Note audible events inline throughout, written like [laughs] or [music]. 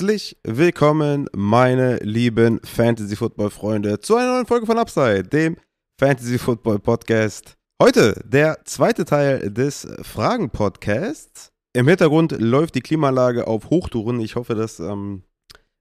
Herzlich willkommen, meine lieben Fantasy-Football-Freunde, zu einer neuen Folge von Upside, dem Fantasy-Football-Podcast. Heute der zweite Teil des Fragen-Podcasts. Im Hintergrund läuft die Klimaanlage auf Hochtouren. Ich hoffe, das ähm,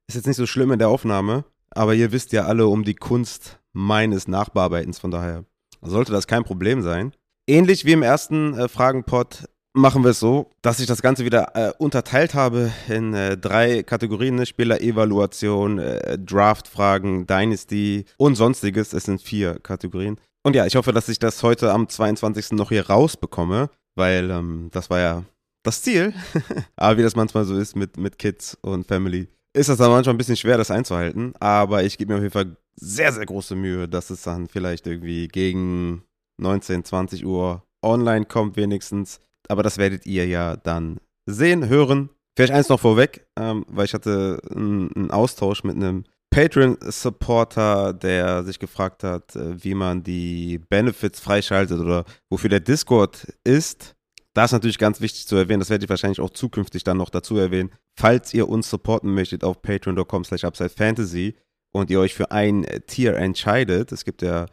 ist jetzt nicht so schlimm in der Aufnahme. Aber ihr wisst ja alle um die Kunst meines Nachbearbeitens. Von daher sollte das kein Problem sein. Ähnlich wie im ersten äh, Fragenpod machen wir es so, dass ich das Ganze wieder äh, unterteilt habe in äh, drei Kategorien: ne? Spielerevaluation, äh, Draftfragen, Dynasty und sonstiges. Es sind vier Kategorien. Und ja, ich hoffe, dass ich das heute am 22. noch hier rausbekomme, weil ähm, das war ja das Ziel. [laughs] Aber wie das manchmal so ist mit, mit Kids und Family, ist das dann manchmal ein bisschen schwer, das einzuhalten. Aber ich gebe mir auf jeden Fall sehr, sehr große Mühe, dass es dann vielleicht irgendwie gegen 19, 20 Uhr online kommt, wenigstens. Aber das werdet ihr ja dann sehen, hören. Vielleicht eins noch vorweg, ähm, weil ich hatte einen, Austausch mit einem Patreon-Supporter, der sich gefragt hat, äh, wie man die Benefits freischaltet oder wofür der Discord ist. Da ist natürlich ganz wichtig zu erwähnen, das werde ich wahrscheinlich auch zukünftig dann noch dazu erwähnen. Falls ihr uns supporten möchtet auf patreon.com slash upsidefantasy und ihr euch für ein Tier entscheidet, es gibt ja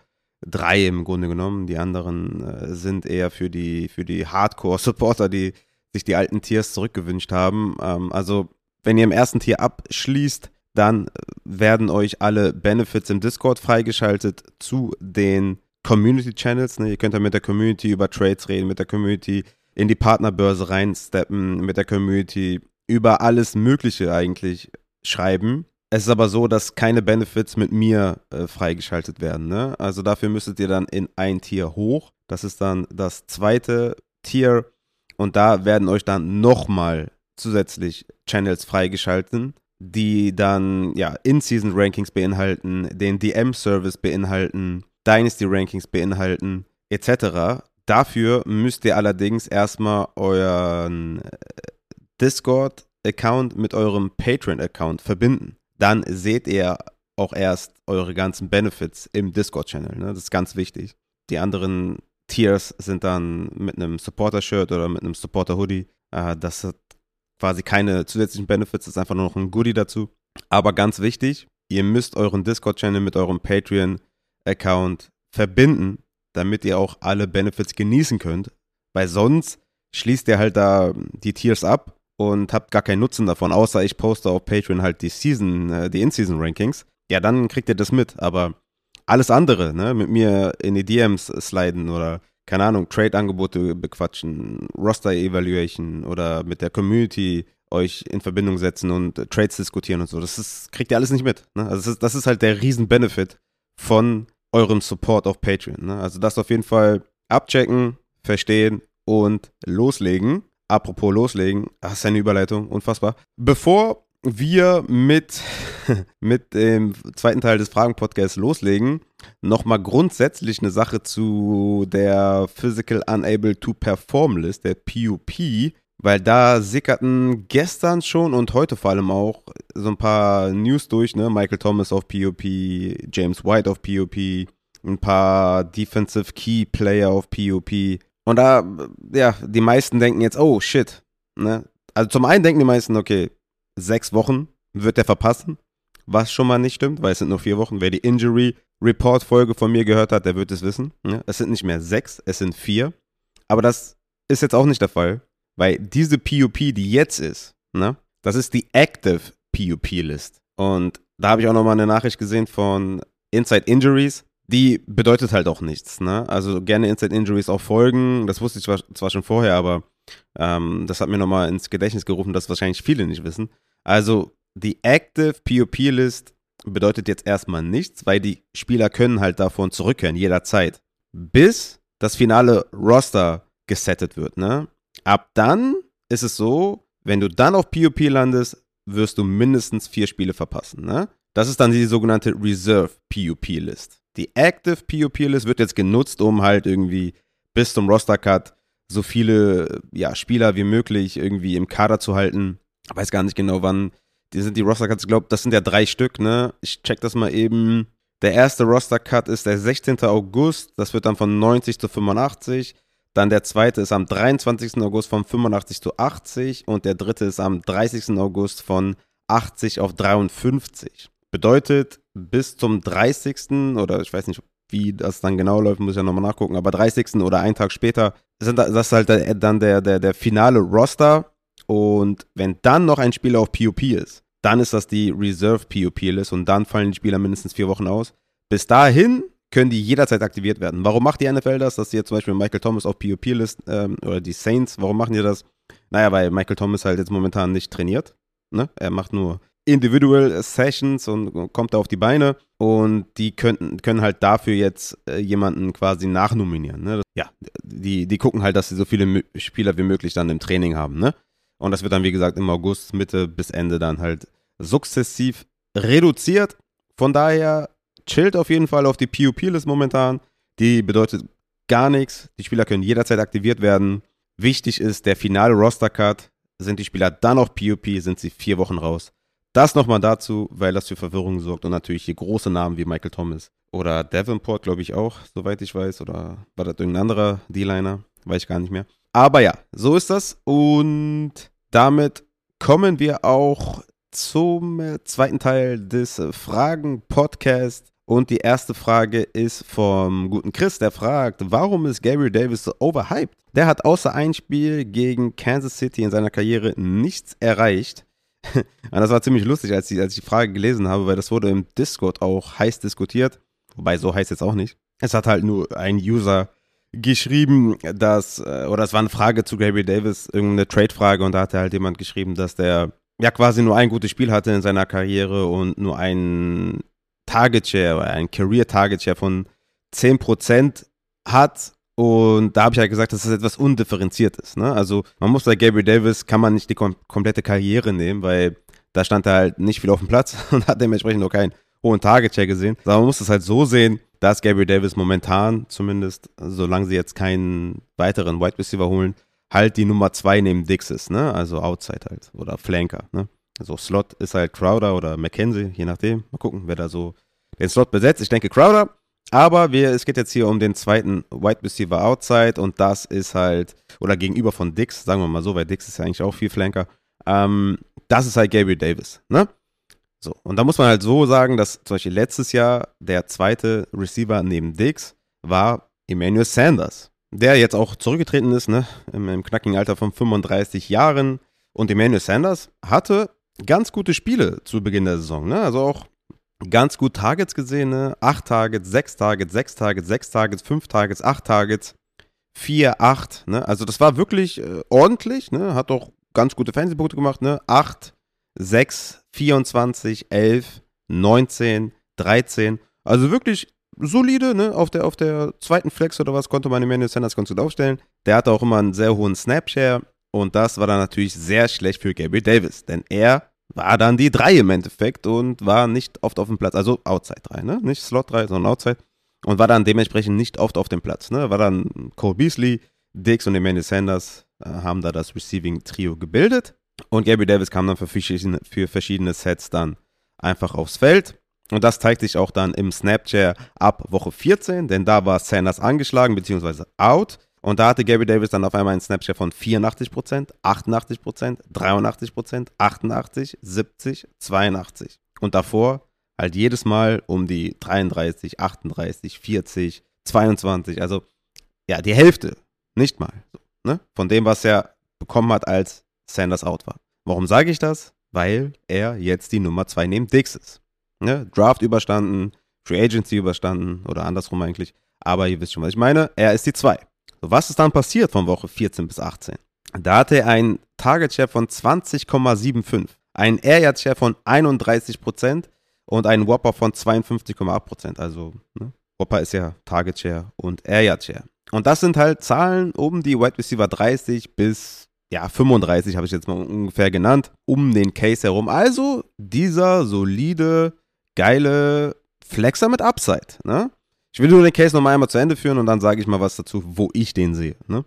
drei im Grunde genommen, die anderen äh, sind eher für die, für die Hardcore-Supporter, die sich die alten Tiers zurückgewünscht haben. Ähm, also wenn ihr im ersten Tier abschließt, dann werden euch alle Benefits im Discord freigeschaltet zu den Community Channels. Ne? Ihr könnt da mit der Community über Trades reden, mit der Community in die Partnerbörse reinsteppen, mit der Community über alles Mögliche eigentlich schreiben. Es ist aber so, dass keine Benefits mit mir äh, freigeschaltet werden. Ne? Also dafür müsstet ihr dann in ein Tier hoch. Das ist dann das zweite Tier. Und da werden euch dann nochmal zusätzlich Channels freigeschalten, die dann ja In-Season Rankings beinhalten, den DM-Service beinhalten, Dynasty Rankings beinhalten, etc. Dafür müsst ihr allerdings erstmal euren äh, Discord-Account mit eurem Patreon-Account verbinden. Dann seht ihr auch erst eure ganzen Benefits im Discord-Channel. Ne? Das ist ganz wichtig. Die anderen Tiers sind dann mit einem Supporter-Shirt oder mit einem Supporter-Hoodie. Äh, das hat quasi keine zusätzlichen Benefits, das ist einfach nur noch ein Goodie dazu. Aber ganz wichtig, ihr müsst euren Discord-Channel mit eurem Patreon-Account verbinden, damit ihr auch alle Benefits genießen könnt. Weil sonst schließt ihr halt da die Tiers ab und habt gar keinen Nutzen davon, außer ich poste auf Patreon halt die Season, äh, die In-Season-Rankings. Ja, dann kriegt ihr das mit. Aber alles andere, ne, mit mir in die DMs sliden oder keine Ahnung, Trade-Angebote bequatschen, Roster-Evaluation oder mit der Community euch in Verbindung setzen und äh, Trades diskutieren und so. Das ist, kriegt ihr alles nicht mit. Ne? Also das ist, das ist halt der Riesen-Benefit von eurem Support auf Patreon. Ne? Also das auf jeden Fall abchecken, verstehen und loslegen. Apropos loslegen, das ist eine Überleitung, unfassbar. Bevor wir mit, [laughs] mit dem zweiten Teil des Fragen-Podcasts loslegen, nochmal grundsätzlich eine Sache zu der Physical Unable to Perform List, der PUP, weil da sickerten gestern schon und heute vor allem auch so ein paar News durch, ne? Michael Thomas auf PUP, James White auf PUP, ein paar Defensive Key Player auf PUP. Und da, ja, die meisten denken jetzt, oh shit, ne? Also zum einen denken die meisten, okay, sechs Wochen wird er verpassen, was schon mal nicht stimmt, weil es sind nur vier Wochen. Wer die Injury Report Folge von mir gehört hat, der wird es wissen. Ne? Es sind nicht mehr sechs, es sind vier. Aber das ist jetzt auch nicht der Fall, weil diese PUP, die jetzt ist, ne, das ist die Active PUP List. Und da habe ich auch nochmal eine Nachricht gesehen von Inside Injuries. Die bedeutet halt auch nichts. Ne? Also gerne Inside Injuries auch folgen. Das wusste ich zwar, schon vorher, aber ähm, das hat mir nochmal ins Gedächtnis gerufen, dass wahrscheinlich viele nicht wissen. Also die Active POP List bedeutet jetzt erstmal nichts, weil die Spieler können halt davon zurückkehren, jederzeit. Bis das finale Roster gesettet wird, ne? Ab dann ist es so, wenn du dann auf POP landest, wirst du mindestens vier Spiele verpassen, ne? Das ist dann die sogenannte Reserve POP List. Die Active POP List wird jetzt genutzt, um halt irgendwie bis zum Roster Cut so viele ja, Spieler wie möglich irgendwie im Kader zu halten, weiß gar nicht genau wann. Die sind die Roster-Cuts, ich glaube, das sind ja drei Stück, ne? Ich check das mal eben. Der erste Roster-Cut ist der 16. August, das wird dann von 90 zu 85. Dann der zweite ist am 23. August von 85 zu 80 und der dritte ist am 30. August von 80 auf 53. Bedeutet, bis zum 30. oder ich weiß nicht, wie das dann genau läuft, muss ich ja nochmal nachgucken, aber 30. oder einen Tag später sind das ist halt dann der, der, der finale Roster und wenn dann noch ein Spieler auf POP ist, dann ist das die Reserve POP-List und dann fallen die Spieler mindestens vier Wochen aus. Bis dahin können die jederzeit aktiviert werden. Warum macht die NFL das, dass sie jetzt zum Beispiel Michael Thomas auf POP-List ähm, oder die Saints, warum machen die das? Naja, weil Michael Thomas halt jetzt momentan nicht trainiert. Ne? Er macht nur Individual Sessions und kommt da auf die Beine und die könnten, können halt dafür jetzt äh, jemanden quasi nachnominieren. Ne? Ja, die, die gucken halt, dass sie so viele Spieler wie möglich dann im Training haben. Ne? Und das wird dann, wie gesagt, im August, Mitte bis Ende dann halt sukzessiv reduziert. Von daher chillt auf jeden Fall auf die PUP-List momentan. Die bedeutet gar nichts. Die Spieler können jederzeit aktiviert werden. Wichtig ist der finale Roster-Cut. Sind die Spieler dann auf PUP, sind sie vier Wochen raus. Das nochmal dazu, weil das für Verwirrung sorgt und natürlich hier große Namen wie Michael Thomas oder Davenport, glaube ich auch, soweit ich weiß. Oder war das irgendein anderer D-Liner? Weiß ich gar nicht mehr. Aber ja, so ist das. Und damit kommen wir auch zum zweiten Teil des Fragen-Podcasts. Und die erste Frage ist vom guten Chris, der fragt, warum ist Gabriel Davis so overhyped? Der hat außer ein Spiel gegen Kansas City in seiner Karriere nichts erreicht. Und [laughs] das war ziemlich lustig, als ich, als ich die Frage gelesen habe, weil das wurde im Discord auch heiß diskutiert. Wobei, so heißt jetzt auch nicht. Es hat halt nur ein User geschrieben, dass, äh, oder es war eine Frage zu Gabriel Davis, irgendeine Trade-Frage und da hatte halt jemand geschrieben, dass der ja quasi nur ein gutes Spiel hatte in seiner Karriere und nur ein Target Share, ein Career Target Share von 10% hat. Und da habe ich halt gesagt, dass das etwas undifferenziert ist. Ne? Also man muss bei Gabriel Davis, kann man nicht die kom komplette Karriere nehmen, weil da stand er halt nicht viel auf dem Platz [laughs] und hat dementsprechend noch keinen hohen Target Share gesehen. Aber man muss es halt so sehen, dass Gabriel Davis momentan zumindest, solange sie jetzt keinen weiteren Wide Receiver holen, halt die Nummer 2 neben Dix ist, ne? Also Outside halt oder Flanker, ne? Also Slot ist halt Crowder oder McKenzie, je nachdem. Mal gucken, wer da so den Slot besetzt. Ich denke Crowder. Aber wir, es geht jetzt hier um den zweiten Wide Receiver Outside und das ist halt, oder gegenüber von Dix, sagen wir mal so, weil Dix ist ja eigentlich auch viel Flanker. Ähm, das ist halt Gabriel Davis, ne? So, und da muss man halt so sagen, dass zum Beispiel letztes Jahr der zweite Receiver neben Dix war Emmanuel Sanders, der jetzt auch zurückgetreten ist, ne, im, im knackigen Alter von 35 Jahren. Und Emmanuel Sanders hatte ganz gute Spiele zu Beginn der Saison, ne? Also auch ganz gut Targets gesehen, ne? 8 Targets, 6 Targets, 6 Targets, 6 Targets, 5 Targets, 8 Targets, 4, 8, ne? Also das war wirklich äh, ordentlich, ne? Hat auch ganz gute Fernsehpunkte gemacht, ne? 8, 6, 24, 11, 19, 13. Also wirklich solide, ne? Auf der, auf der zweiten Flex oder was konnte man Emmanuel Sanders ganz gut aufstellen. Der hatte auch immer einen sehr hohen Snapshare und das war dann natürlich sehr schlecht für Gabriel Davis, denn er war dann die 3 im Endeffekt und war nicht oft auf dem Platz. Also Outside 3, ne? Nicht Slot 3, sondern Outside. Und war dann dementsprechend nicht oft auf dem Platz, ne? War dann Cole Beasley, Dix und Emmanuel Sanders äh, haben da das Receiving Trio gebildet. Und Gabby Davis kam dann für verschiedene, für verschiedene Sets dann einfach aufs Feld. Und das zeigt sich auch dann im Snapchat ab Woche 14, denn da war Sanders angeschlagen bzw. out. Und da hatte Gabby Davis dann auf einmal einen Snapchat von 84%, 88%, 83%, 88, 70, 82. Und davor halt jedes Mal um die 33, 38, 40, 22. Also ja, die Hälfte, nicht mal. ne? Von dem, was er bekommen hat, als Sanders out war. Warum sage ich das? Weil er jetzt die Nummer 2 neben Dix ist. Ne? Draft überstanden, Free Agency überstanden oder andersrum eigentlich. Aber ihr wisst schon, was ich meine. Er ist die 2. Was ist dann passiert von Woche 14 bis 18? Da hatte er einen Target Share von 20,75, einen Air Yard Share von 31% und einen Whopper von 52,8%. Also, ne? Whopper ist ja Target Share und Air Yard Share. Und das sind halt Zahlen um die Wide Receiver 30 bis ja, 35 habe ich jetzt mal ungefähr genannt, um den Case herum. Also dieser solide, geile Flexer mit Upside. Ne? Ich will nur den Case nochmal einmal zu Ende führen und dann sage ich mal was dazu, wo ich den sehe. Ne?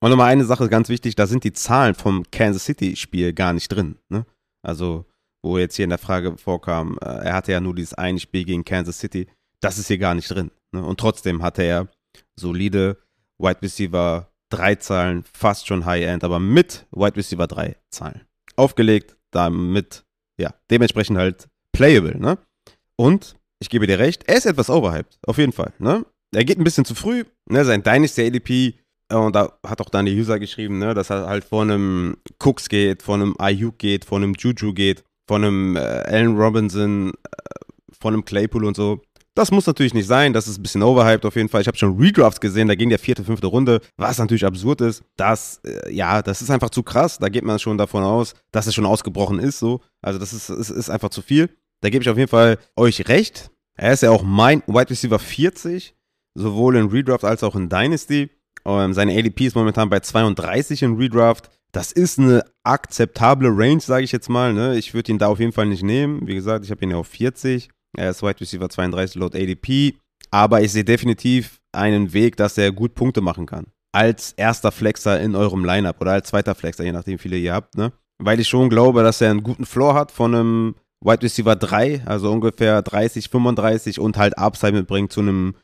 Und nochmal eine Sache ganz wichtig, da sind die Zahlen vom Kansas City-Spiel gar nicht drin. Ne? Also, wo jetzt hier in der Frage vorkam, äh, er hatte ja nur dieses eine Spiel gegen Kansas City, das ist hier gar nicht drin. Ne? Und trotzdem hatte er solide Wide Receiver 3 Zahlen, fast schon High-End, aber mit Wide Receiver 3 Zahlen. Aufgelegt, damit, ja, dementsprechend halt playable, ne? Und ich gebe dir recht, er ist etwas overhyped, auf jeden Fall, ne? Er geht ein bisschen zu früh, ne? Sein Dynasty ADP, und da hat auch dann die User geschrieben, ne, dass er halt von einem Cooks geht, von einem Ayuk geht, von einem Juju geht, von einem äh, Allen Robinson, äh, von einem Claypool und so. Das muss natürlich nicht sein, das ist ein bisschen overhyped auf jeden Fall. Ich habe schon Redrafts gesehen, da ging der vierte, fünfte Runde, was natürlich absurd ist. Das, äh, ja, das ist einfach zu krass. Da geht man schon davon aus, dass es schon ausgebrochen ist, so. Also das ist, ist, ist einfach zu viel. Da gebe ich auf jeden Fall euch recht. Er ist ja auch mein Wide Receiver 40, sowohl in Redraft als auch in Dynasty. Ähm, seine ADP ist momentan bei 32 in Redraft. Das ist eine akzeptable Range, sage ich jetzt mal. Ne? Ich würde ihn da auf jeden Fall nicht nehmen. Wie gesagt, ich habe ihn ja auf 40. Er ist Wide Receiver 32 laut ADP. Aber ich sehe definitiv einen Weg, dass er gut Punkte machen kann. Als erster Flexer in eurem Lineup oder als zweiter Flexer, je nachdem, wie viele ihr habt. Ne? Weil ich schon glaube, dass er einen guten Floor hat von einem Wide Receiver 3, also ungefähr 30, 35 und halt Upside mitbringt zu einem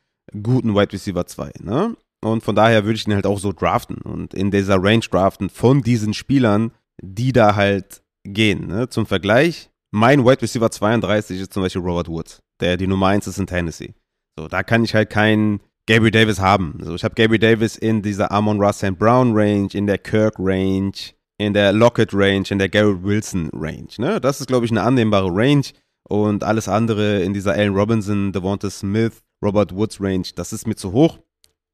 guten Wide Receiver 2. Ne? Und von daher würde ich ihn halt auch so draften und in dieser Range draften von diesen Spielern, die da halt gehen. Ne? Zum Vergleich, mein Wide Receiver 32 ist zum Beispiel Robert Woods, der die Nummer 1 ist in Tennessee. So, da kann ich halt keinen Gabriel Davis haben. Also ich habe Gabriel Davis in dieser Amon Russell Brown Range, in der Kirk Range, in der Lockett Range, in der Garrett Wilson Range. Ne? Das ist, glaube ich, eine annehmbare Range. Und alles andere in dieser Allen Robinson, Devonta Smith, Robert Woods Range, das ist mir zu hoch.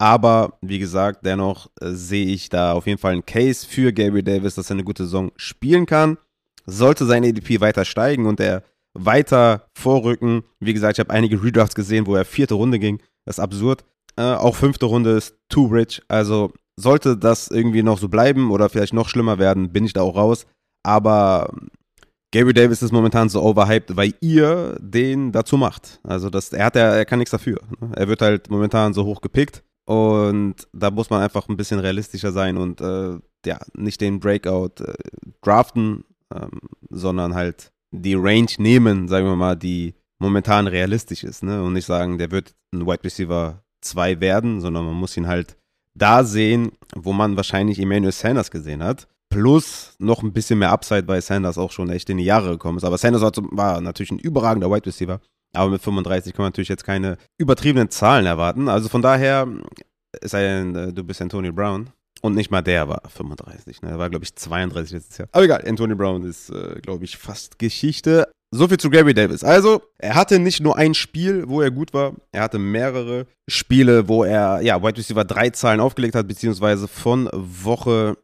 Aber wie gesagt, dennoch äh, sehe ich da auf jeden Fall einen Case für Gabriel Davis, dass er eine gute Saison spielen kann sollte sein ADP weiter steigen und er weiter vorrücken. Wie gesagt, ich habe einige Redrafts gesehen, wo er vierte Runde ging. Das ist absurd. Äh, auch fünfte Runde ist too rich. Also sollte das irgendwie noch so bleiben oder vielleicht noch schlimmer werden, bin ich da auch raus. Aber Gary Davis ist momentan so overhyped, weil ihr den dazu macht. Also das, er hat ja, er kann nichts dafür. Ne? Er wird halt momentan so hoch gepickt und da muss man einfach ein bisschen realistischer sein und äh, ja, nicht den Breakout äh, draften, ähm, sondern halt die Range nehmen, sagen wir mal, die momentan realistisch ist. Ne? Und nicht sagen, der wird ein Wide Receiver 2 werden, sondern man muss ihn halt da sehen, wo man wahrscheinlich Emmanuel Sanders gesehen hat. Plus noch ein bisschen mehr Upside, weil Sanders auch schon echt in die Jahre gekommen ist. Aber Sanders war natürlich ein überragender Wide Receiver. Aber mit 35 kann man natürlich jetzt keine übertriebenen Zahlen erwarten. Also von daher, es sei denn, äh, du bist Antonio Brown, und nicht mal der war 35, ne? Er war, glaube ich, 32 letztes Jahr. Aber egal, Anthony Brown ist, äh, glaube ich, fast Geschichte. So viel zu Gary Davis. Also, er hatte nicht nur ein Spiel, wo er gut war, er hatte mehrere Spiele, wo er, ja, Wide Receiver drei Zahlen aufgelegt hat, beziehungsweise von Woche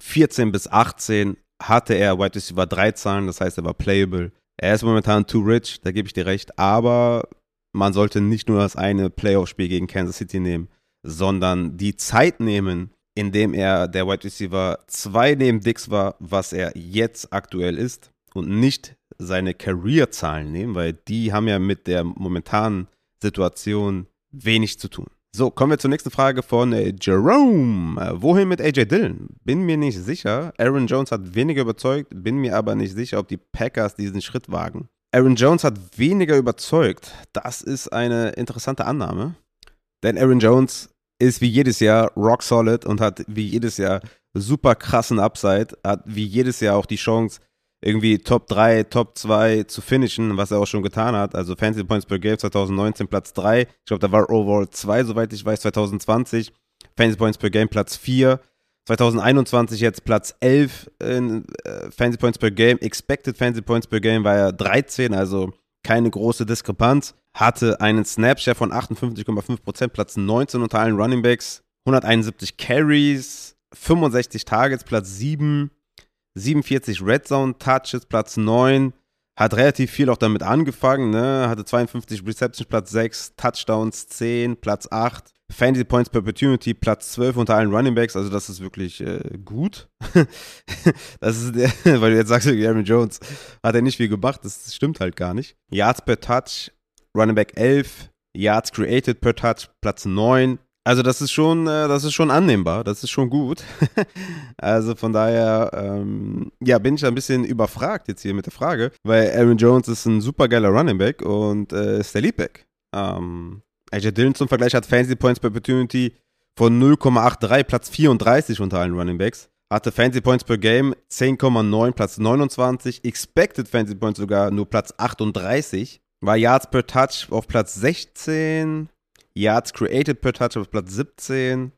14 bis 18 hatte er Wide Receiver drei Zahlen, das heißt, er war playable. Er ist momentan too rich, da gebe ich dir recht, aber man sollte nicht nur das eine Playoff-Spiel gegen Kansas City nehmen, sondern die Zeit nehmen, indem er der Wide Receiver 2 neben Dix war, was er jetzt aktuell ist und nicht seine Career-Zahlen nehmen, weil die haben ja mit der momentanen Situation wenig zu tun. So, kommen wir zur nächsten Frage von äh, Jerome. Äh, wohin mit AJ Dillon? Bin mir nicht sicher. Aaron Jones hat weniger überzeugt, bin mir aber nicht sicher, ob die Packers diesen Schritt wagen. Aaron Jones hat weniger überzeugt. Das ist eine interessante Annahme. Denn Aaron Jones ist wie jedes Jahr rock solid und hat wie jedes Jahr super krassen Upside, hat wie jedes Jahr auch die Chance, irgendwie Top 3, Top 2 zu finishen, was er auch schon getan hat. Also Fantasy Points per Game 2019 Platz 3. Ich glaube, da war Overall 2, soweit ich weiß, 2020. Fantasy Points per Game Platz 4. 2021 jetzt Platz 11 in äh, Fantasy Points per Game. Expected Fantasy Points per Game war er 13, also keine große Diskrepanz hatte einen Snapshare von 58,5%, Platz 19 unter allen Running Backs, 171 Carries, 65 Targets, Platz 7, 47 Red Zone Touches, Platz 9, hat relativ viel auch damit angefangen, ne? hatte 52 Receptions, Platz 6, Touchdowns 10, Platz 8, Fantasy Points per Opportunity, Platz 12 unter allen Running Backs, also das ist wirklich äh, gut. [laughs] das ist, [laughs] weil du jetzt sagst, Aaron Jones hat er nicht viel gemacht, das stimmt halt gar nicht. Yards per Touch, Running Back 11, Yards created per Touch, Platz 9. Also das ist schon, äh, das ist schon annehmbar, das ist schon gut. [laughs] also von daher, ähm, ja, bin ich ein bisschen überfragt jetzt hier mit der Frage, weil Aaron Jones ist ein super geiler Running Back und äh, ist der Leadback. Ähm, AJ Dillon zum Vergleich hat Fantasy Points per Opportunity von 0,83, Platz 34 unter allen Running Backs. Hatte Fantasy Points per Game 10,9, Platz 29. Expected Fantasy Points sogar nur Platz 38. War Yards per Touch auf Platz 16. Yards created per Touch auf Platz 17.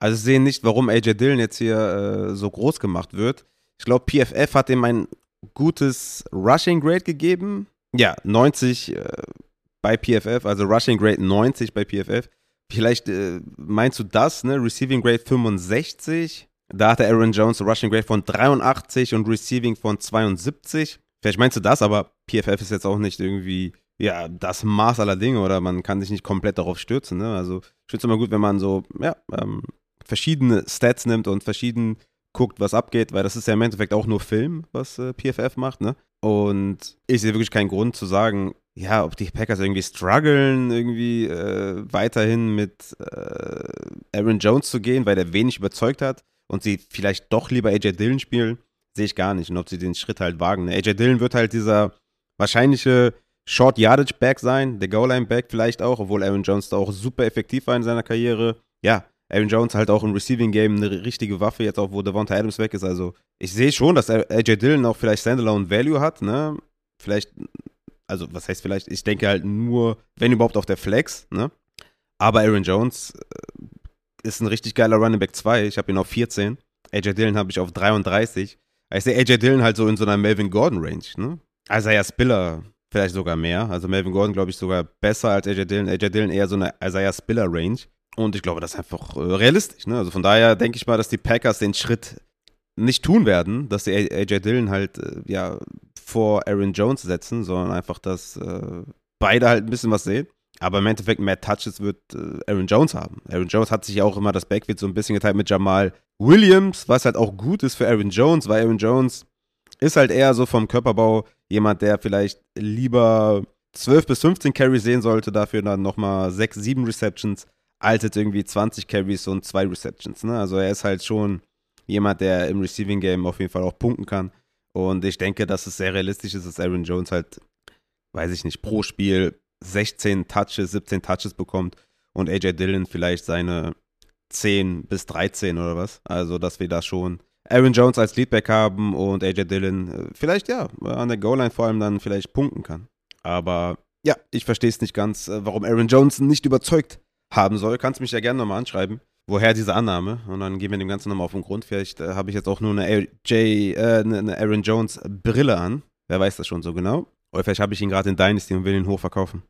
Also ich sehe nicht, warum AJ Dillon jetzt hier äh, so groß gemacht wird. Ich glaube, PFF hat ihm ein gutes Rushing Grade gegeben. Ja, 90 äh, bei PFF, also Rushing Grade 90 bei PFF. Vielleicht äh, meinst du das, ne? Receiving Grade 65. Da hatte Aaron Jones Rushing Grade von 83 und Receiving von 72. Vielleicht meinst du das, aber PFF ist jetzt auch nicht irgendwie, ja, das Maß aller Dinge oder man kann sich nicht komplett darauf stürzen. Ne? Also ich finde es immer gut, wenn man so, ja, ähm, verschiedene Stats nimmt und verschieden guckt, was abgeht, weil das ist ja im Endeffekt auch nur Film, was äh, PFF macht, ne? Und ich sehe wirklich keinen Grund zu sagen, ja, ob die Packers irgendwie strugglen, irgendwie äh, weiterhin mit äh, Aaron Jones zu gehen, weil der wenig überzeugt hat und sie vielleicht doch lieber AJ Dillon spielen, sehe ich gar nicht. Und ob sie den Schritt halt wagen. Ne? AJ Dillon wird halt dieser wahrscheinliche Short Yardage Back sein, der Goal Line Back vielleicht auch, obwohl Aaron Jones da auch super effektiv war in seiner Karriere. Ja, Aaron Jones halt auch im Receiving Game eine richtige Waffe, jetzt auch wo Devonta Adams weg ist. Also ich sehe schon, dass AJ Dillon auch vielleicht Standalone Value hat, ne? Vielleicht, also was heißt vielleicht, ich denke halt nur, wenn überhaupt auf der Flex, ne? Aber Aaron Jones äh, ist ein richtig geiler Running Back 2. Ich habe ihn auf 14. AJ Dillon habe ich auf 33. Ich sehe AJ Dillon halt so in so einer Melvin Gordon Range, ne? Isaiah Spiller vielleicht sogar mehr. Also Melvin Gordon, glaube ich, sogar besser als AJ Dillon. AJ Dillon eher so eine Isaiah Spiller Range. Und ich glaube, das ist einfach äh, realistisch. Ne? Also von daher denke ich mal, dass die Packers den Schritt nicht tun werden, dass sie AJ Dillon halt äh, ja vor Aaron Jones setzen, sondern einfach, dass äh, beide halt ein bisschen was sehen. Aber im Endeffekt mehr Touches wird äh, Aaron Jones haben. Aaron Jones hat sich ja auch immer das Backfield so ein bisschen geteilt mit Jamal Williams, was halt auch gut ist für Aaron Jones, weil Aaron Jones ist halt eher so vom Körperbau jemand, der vielleicht lieber 12 bis 15 Carries sehen sollte, dafür dann nochmal 6, 7 Receptions als jetzt irgendwie 20 Carries und zwei Receptions. Ne? Also er ist halt schon jemand, der im Receiving Game auf jeden Fall auch punkten kann. Und ich denke, dass es sehr realistisch ist, dass Aaron Jones halt, weiß ich nicht, pro Spiel 16 Touches, 17 Touches bekommt und AJ Dillon vielleicht seine 10 bis 13 oder was. Also, dass wir da schon Aaron Jones als Leadback haben und AJ Dillon äh, vielleicht ja an der Goal-Line vor allem dann vielleicht punkten kann. Aber ja, ich verstehe es nicht ganz, äh, warum Aaron Jones nicht überzeugt haben soll, kannst mich ja gerne nochmal anschreiben, woher diese Annahme. Und dann gehen wir dem Ganzen nochmal auf den Grund. Vielleicht äh, habe ich jetzt auch nur eine, AJ, äh, eine Aaron Jones Brille an. Wer weiß das schon so genau. Oder vielleicht habe ich ihn gerade in Dynasty und will ihn hochverkaufen.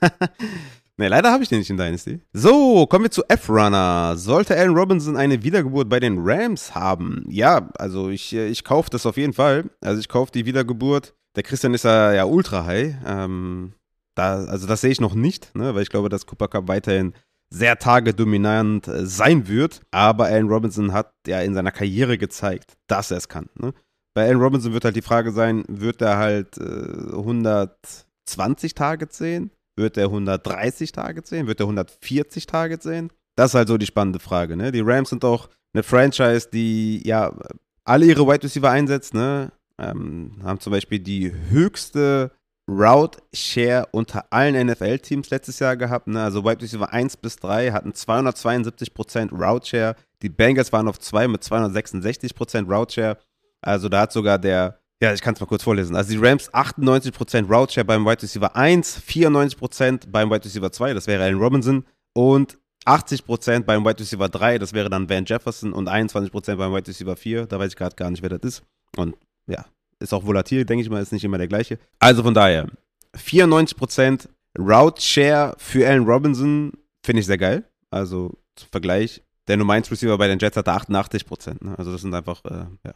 [laughs] ne, leider habe ich den nicht in Dynasty. So, kommen wir zu F-Runner. Sollte Allen Robinson eine Wiedergeburt bei den Rams haben? Ja, also ich, äh, ich kaufe das auf jeden Fall. Also ich kaufe die Wiedergeburt. Der Christian ist ja, ja ultra high. Ähm, da, also das sehe ich noch nicht, ne, weil ich glaube, dass Cooper Cup weiterhin sehr tagedominant äh, sein wird. Aber Allen Robinson hat ja in seiner Karriere gezeigt, dass er es kann. Ne? Bei Allen Robinson wird halt die Frage sein, wird er halt äh, 120 Targets sehen? Wird er 130 Targets sehen? Wird er 140 Targets sehen? Das ist halt so die spannende Frage. Ne? Die Rams sind auch eine Franchise, die ja alle ihre Wide Receiver einsetzt. Ne? Ähm, haben zum Beispiel die höchste Route Share unter allen NFL-Teams letztes Jahr gehabt. Ne? Also Wide Receiver 1 bis 3 hatten 272% Route Share. Die Bengals waren auf 2 mit 266% Route Share. Also da hat sogar der, ja, ich kann es mal kurz vorlesen. Also die Rams 98% Route Share beim Wide Receiver 1, 94% beim Wide Receiver 2, das wäre Allen Robinson, und 80% beim Wide Receiver 3, das wäre dann Van Jefferson, und 21% beim Wide Receiver 4, da weiß ich gerade gar nicht, wer das ist. Und ja, ist auch volatil, denke ich mal, ist nicht immer der gleiche. Also von daher, 94% Route Share für Allen Robinson finde ich sehr geil. Also zum Vergleich, der Nummer 1 Receiver bei den Jets hatte 88%. Ne? Also das sind einfach, äh, ja.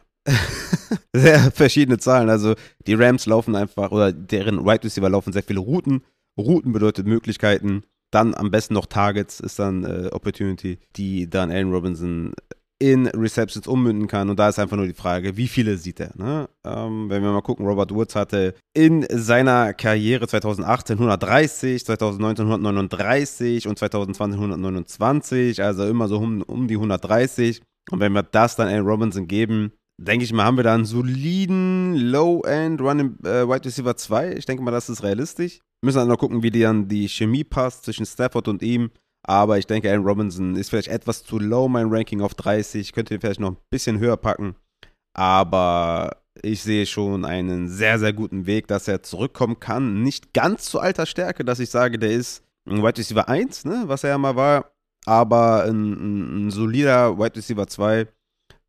Sehr verschiedene Zahlen. Also die Rams laufen einfach, oder deren Wide Receiver laufen sehr viele Routen. Routen bedeutet Möglichkeiten. Dann am besten noch Targets ist dann äh, Opportunity, die dann Allen Robinson in Receptions ummünden kann. Und da ist einfach nur die Frage, wie viele sieht er? Ne? Ähm, wenn wir mal gucken, Robert Woods hatte in seiner Karriere 2018 130, 2019 139 und 2020 129, also immer so um, um die 130. Und wenn wir das dann Aaron Robinson geben, denke ich mal, haben wir da einen soliden Low-End Running äh, Wide Receiver 2. Ich denke mal, das ist realistisch. Müssen dann noch gucken, wie die dann die Chemie passt zwischen Stafford und ihm. Aber ich denke, Allen Robinson ist vielleicht etwas zu low, mein Ranking auf 30. Ich könnte ihn vielleicht noch ein bisschen höher packen. Aber ich sehe schon einen sehr, sehr guten Weg, dass er zurückkommen kann. Nicht ganz zu alter Stärke, dass ich sage, der ist ein Wide Receiver 1, ne, was er ja mal war. Aber ein, ein, ein solider Wide Receiver 2,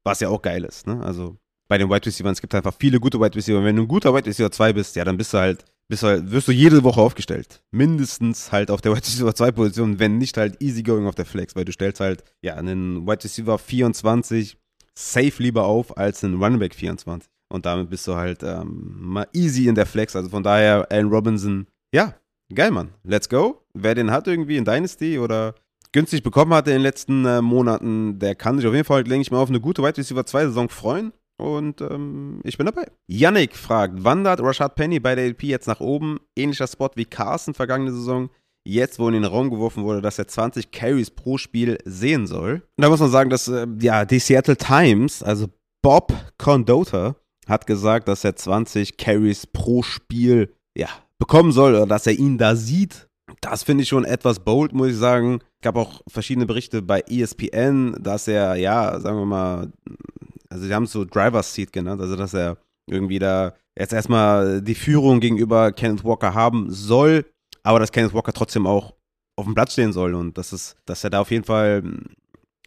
was ja auch geil ist. Ne? Also bei den Wide Receivers, es gibt einfach viele gute Wide Receiver. Wenn du ein guter Wide Receiver 2 bist, ja, dann bist du halt bist halt, wirst du jede Woche aufgestellt. Mindestens halt auf der Wide Receiver 2 Position, wenn nicht halt easy going auf der Flex, weil du stellst halt, ja, einen Wide Receiver 24 safe lieber auf als einen Running Back 24. Und damit bist du halt ähm, mal easy in der Flex. Also von daher, Allen Robinson, ja, geil, Mann. Let's go. Wer den hat irgendwie in Dynasty oder günstig bekommen hat in den letzten äh, Monaten, der kann sich auf jeden Fall, denke ich mal, auf eine gute Wide Receiver 2 Saison freuen. Und ähm, ich bin dabei. Yannick fragt, wandert Rashad Penny bei der LP jetzt nach oben? Ähnlicher Spot wie Carson vergangene Saison. Jetzt, wo in den Raum geworfen wurde, dass er 20 Carries pro Spiel sehen soll. Und da muss man sagen, dass äh, ja, die Seattle Times, also Bob Condota, hat gesagt, dass er 20 Carries pro Spiel ja, bekommen soll oder dass er ihn da sieht. Das finde ich schon etwas bold, muss ich sagen. Es gab auch verschiedene Berichte bei ESPN, dass er, ja, sagen wir mal, also sie haben es so Driver's Seat genannt, also dass er irgendwie da jetzt erstmal die Führung gegenüber Kenneth Walker haben soll, aber dass Kenneth Walker trotzdem auch auf dem Platz stehen soll und dass es, dass er da auf jeden Fall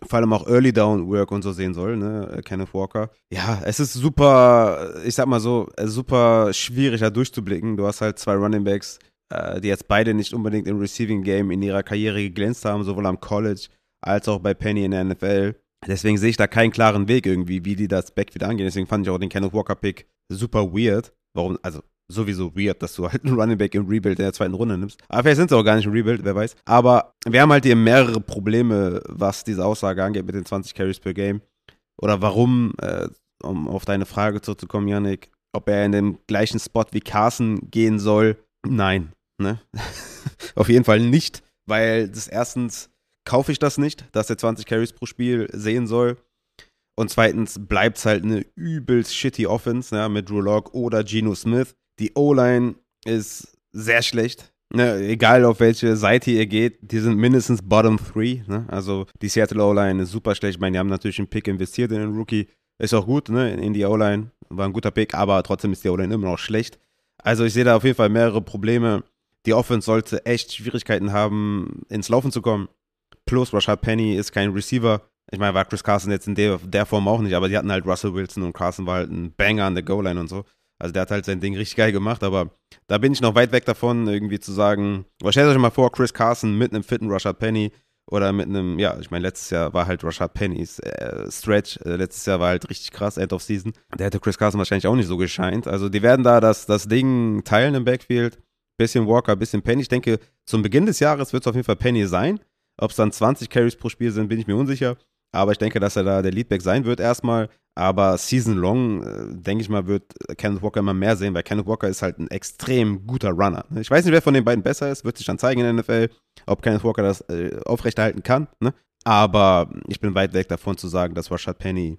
vor allem auch Early Down Work und so sehen soll, ne, Kenneth Walker. Ja, es ist super, ich sag mal so, super schwierig da durchzublicken. Du hast halt zwei Running Backs, äh, die jetzt beide nicht unbedingt im Receiving Game in ihrer Karriere geglänzt haben, sowohl am College als auch bei Penny in der NFL. Deswegen sehe ich da keinen klaren Weg irgendwie, wie die das Back wieder angehen. Deswegen fand ich auch den Kenneth Walker Pick super weird. Warum, also sowieso weird, dass du halt einen Running Back im Rebuild in der zweiten Runde nimmst. Aber vielleicht sind sie auch gar nicht im Rebuild, wer weiß. Aber wir haben halt hier mehrere Probleme, was diese Aussage angeht mit den 20 Carries per Game. Oder warum, äh, um auf deine Frage zurückzukommen, Yannick, ob er in dem gleichen Spot wie Carson gehen soll. Nein, ne? [laughs] auf jeden Fall nicht, weil das erstens kaufe ich das nicht, dass er 20 Carries pro Spiel sehen soll. Und zweitens bleibt es halt eine übelst shitty Offense ja, mit Drew Lock oder Geno Smith. Die O-Line ist sehr schlecht. Ne, egal auf welche Seite ihr geht, die sind mindestens Bottom 3. Ne? Also die Seattle O-Line ist super schlecht. Ich meine, die haben natürlich einen Pick investiert in den Rookie. Ist auch gut, ne? In die O-Line. War ein guter Pick, aber trotzdem ist die O-Line immer noch schlecht. Also ich sehe da auf jeden Fall mehrere Probleme. Die Offense sollte echt Schwierigkeiten haben, ins Laufen zu kommen. Plus Rashad Penny ist kein Receiver. Ich meine, war Chris Carson jetzt in der, der Form auch nicht, aber die hatten halt Russell Wilson und Carson war halt ein Banger an der Goal-Line und so. Also der hat halt sein Ding richtig geil gemacht, aber da bin ich noch weit weg davon, irgendwie zu sagen, stellt euch mal vor, Chris Carson mit einem fitten Rashad Penny oder mit einem, ja, ich meine, letztes Jahr war halt Rashad Pennys äh, Stretch, äh, letztes Jahr war halt richtig krass, End of Season. Der hätte Chris Carson wahrscheinlich auch nicht so gescheint. Also die werden da das, das Ding teilen im Backfield. Bisschen Walker, bisschen Penny. Ich denke, zum Beginn des Jahres wird es auf jeden Fall Penny sein. Ob es dann 20 Carries pro Spiel sind, bin ich mir unsicher. Aber ich denke, dass er da der Leadback sein wird erstmal. Aber Season Long, äh, denke ich mal, wird Kenneth Walker immer mehr sehen, weil Kenneth Walker ist halt ein extrem guter Runner. Ich weiß nicht, wer von den beiden besser ist, wird sich dann zeigen in der NFL, ob Kenneth Walker das äh, aufrechterhalten kann. Ne? Aber ich bin weit weg davon zu sagen, dass Rashad Penny,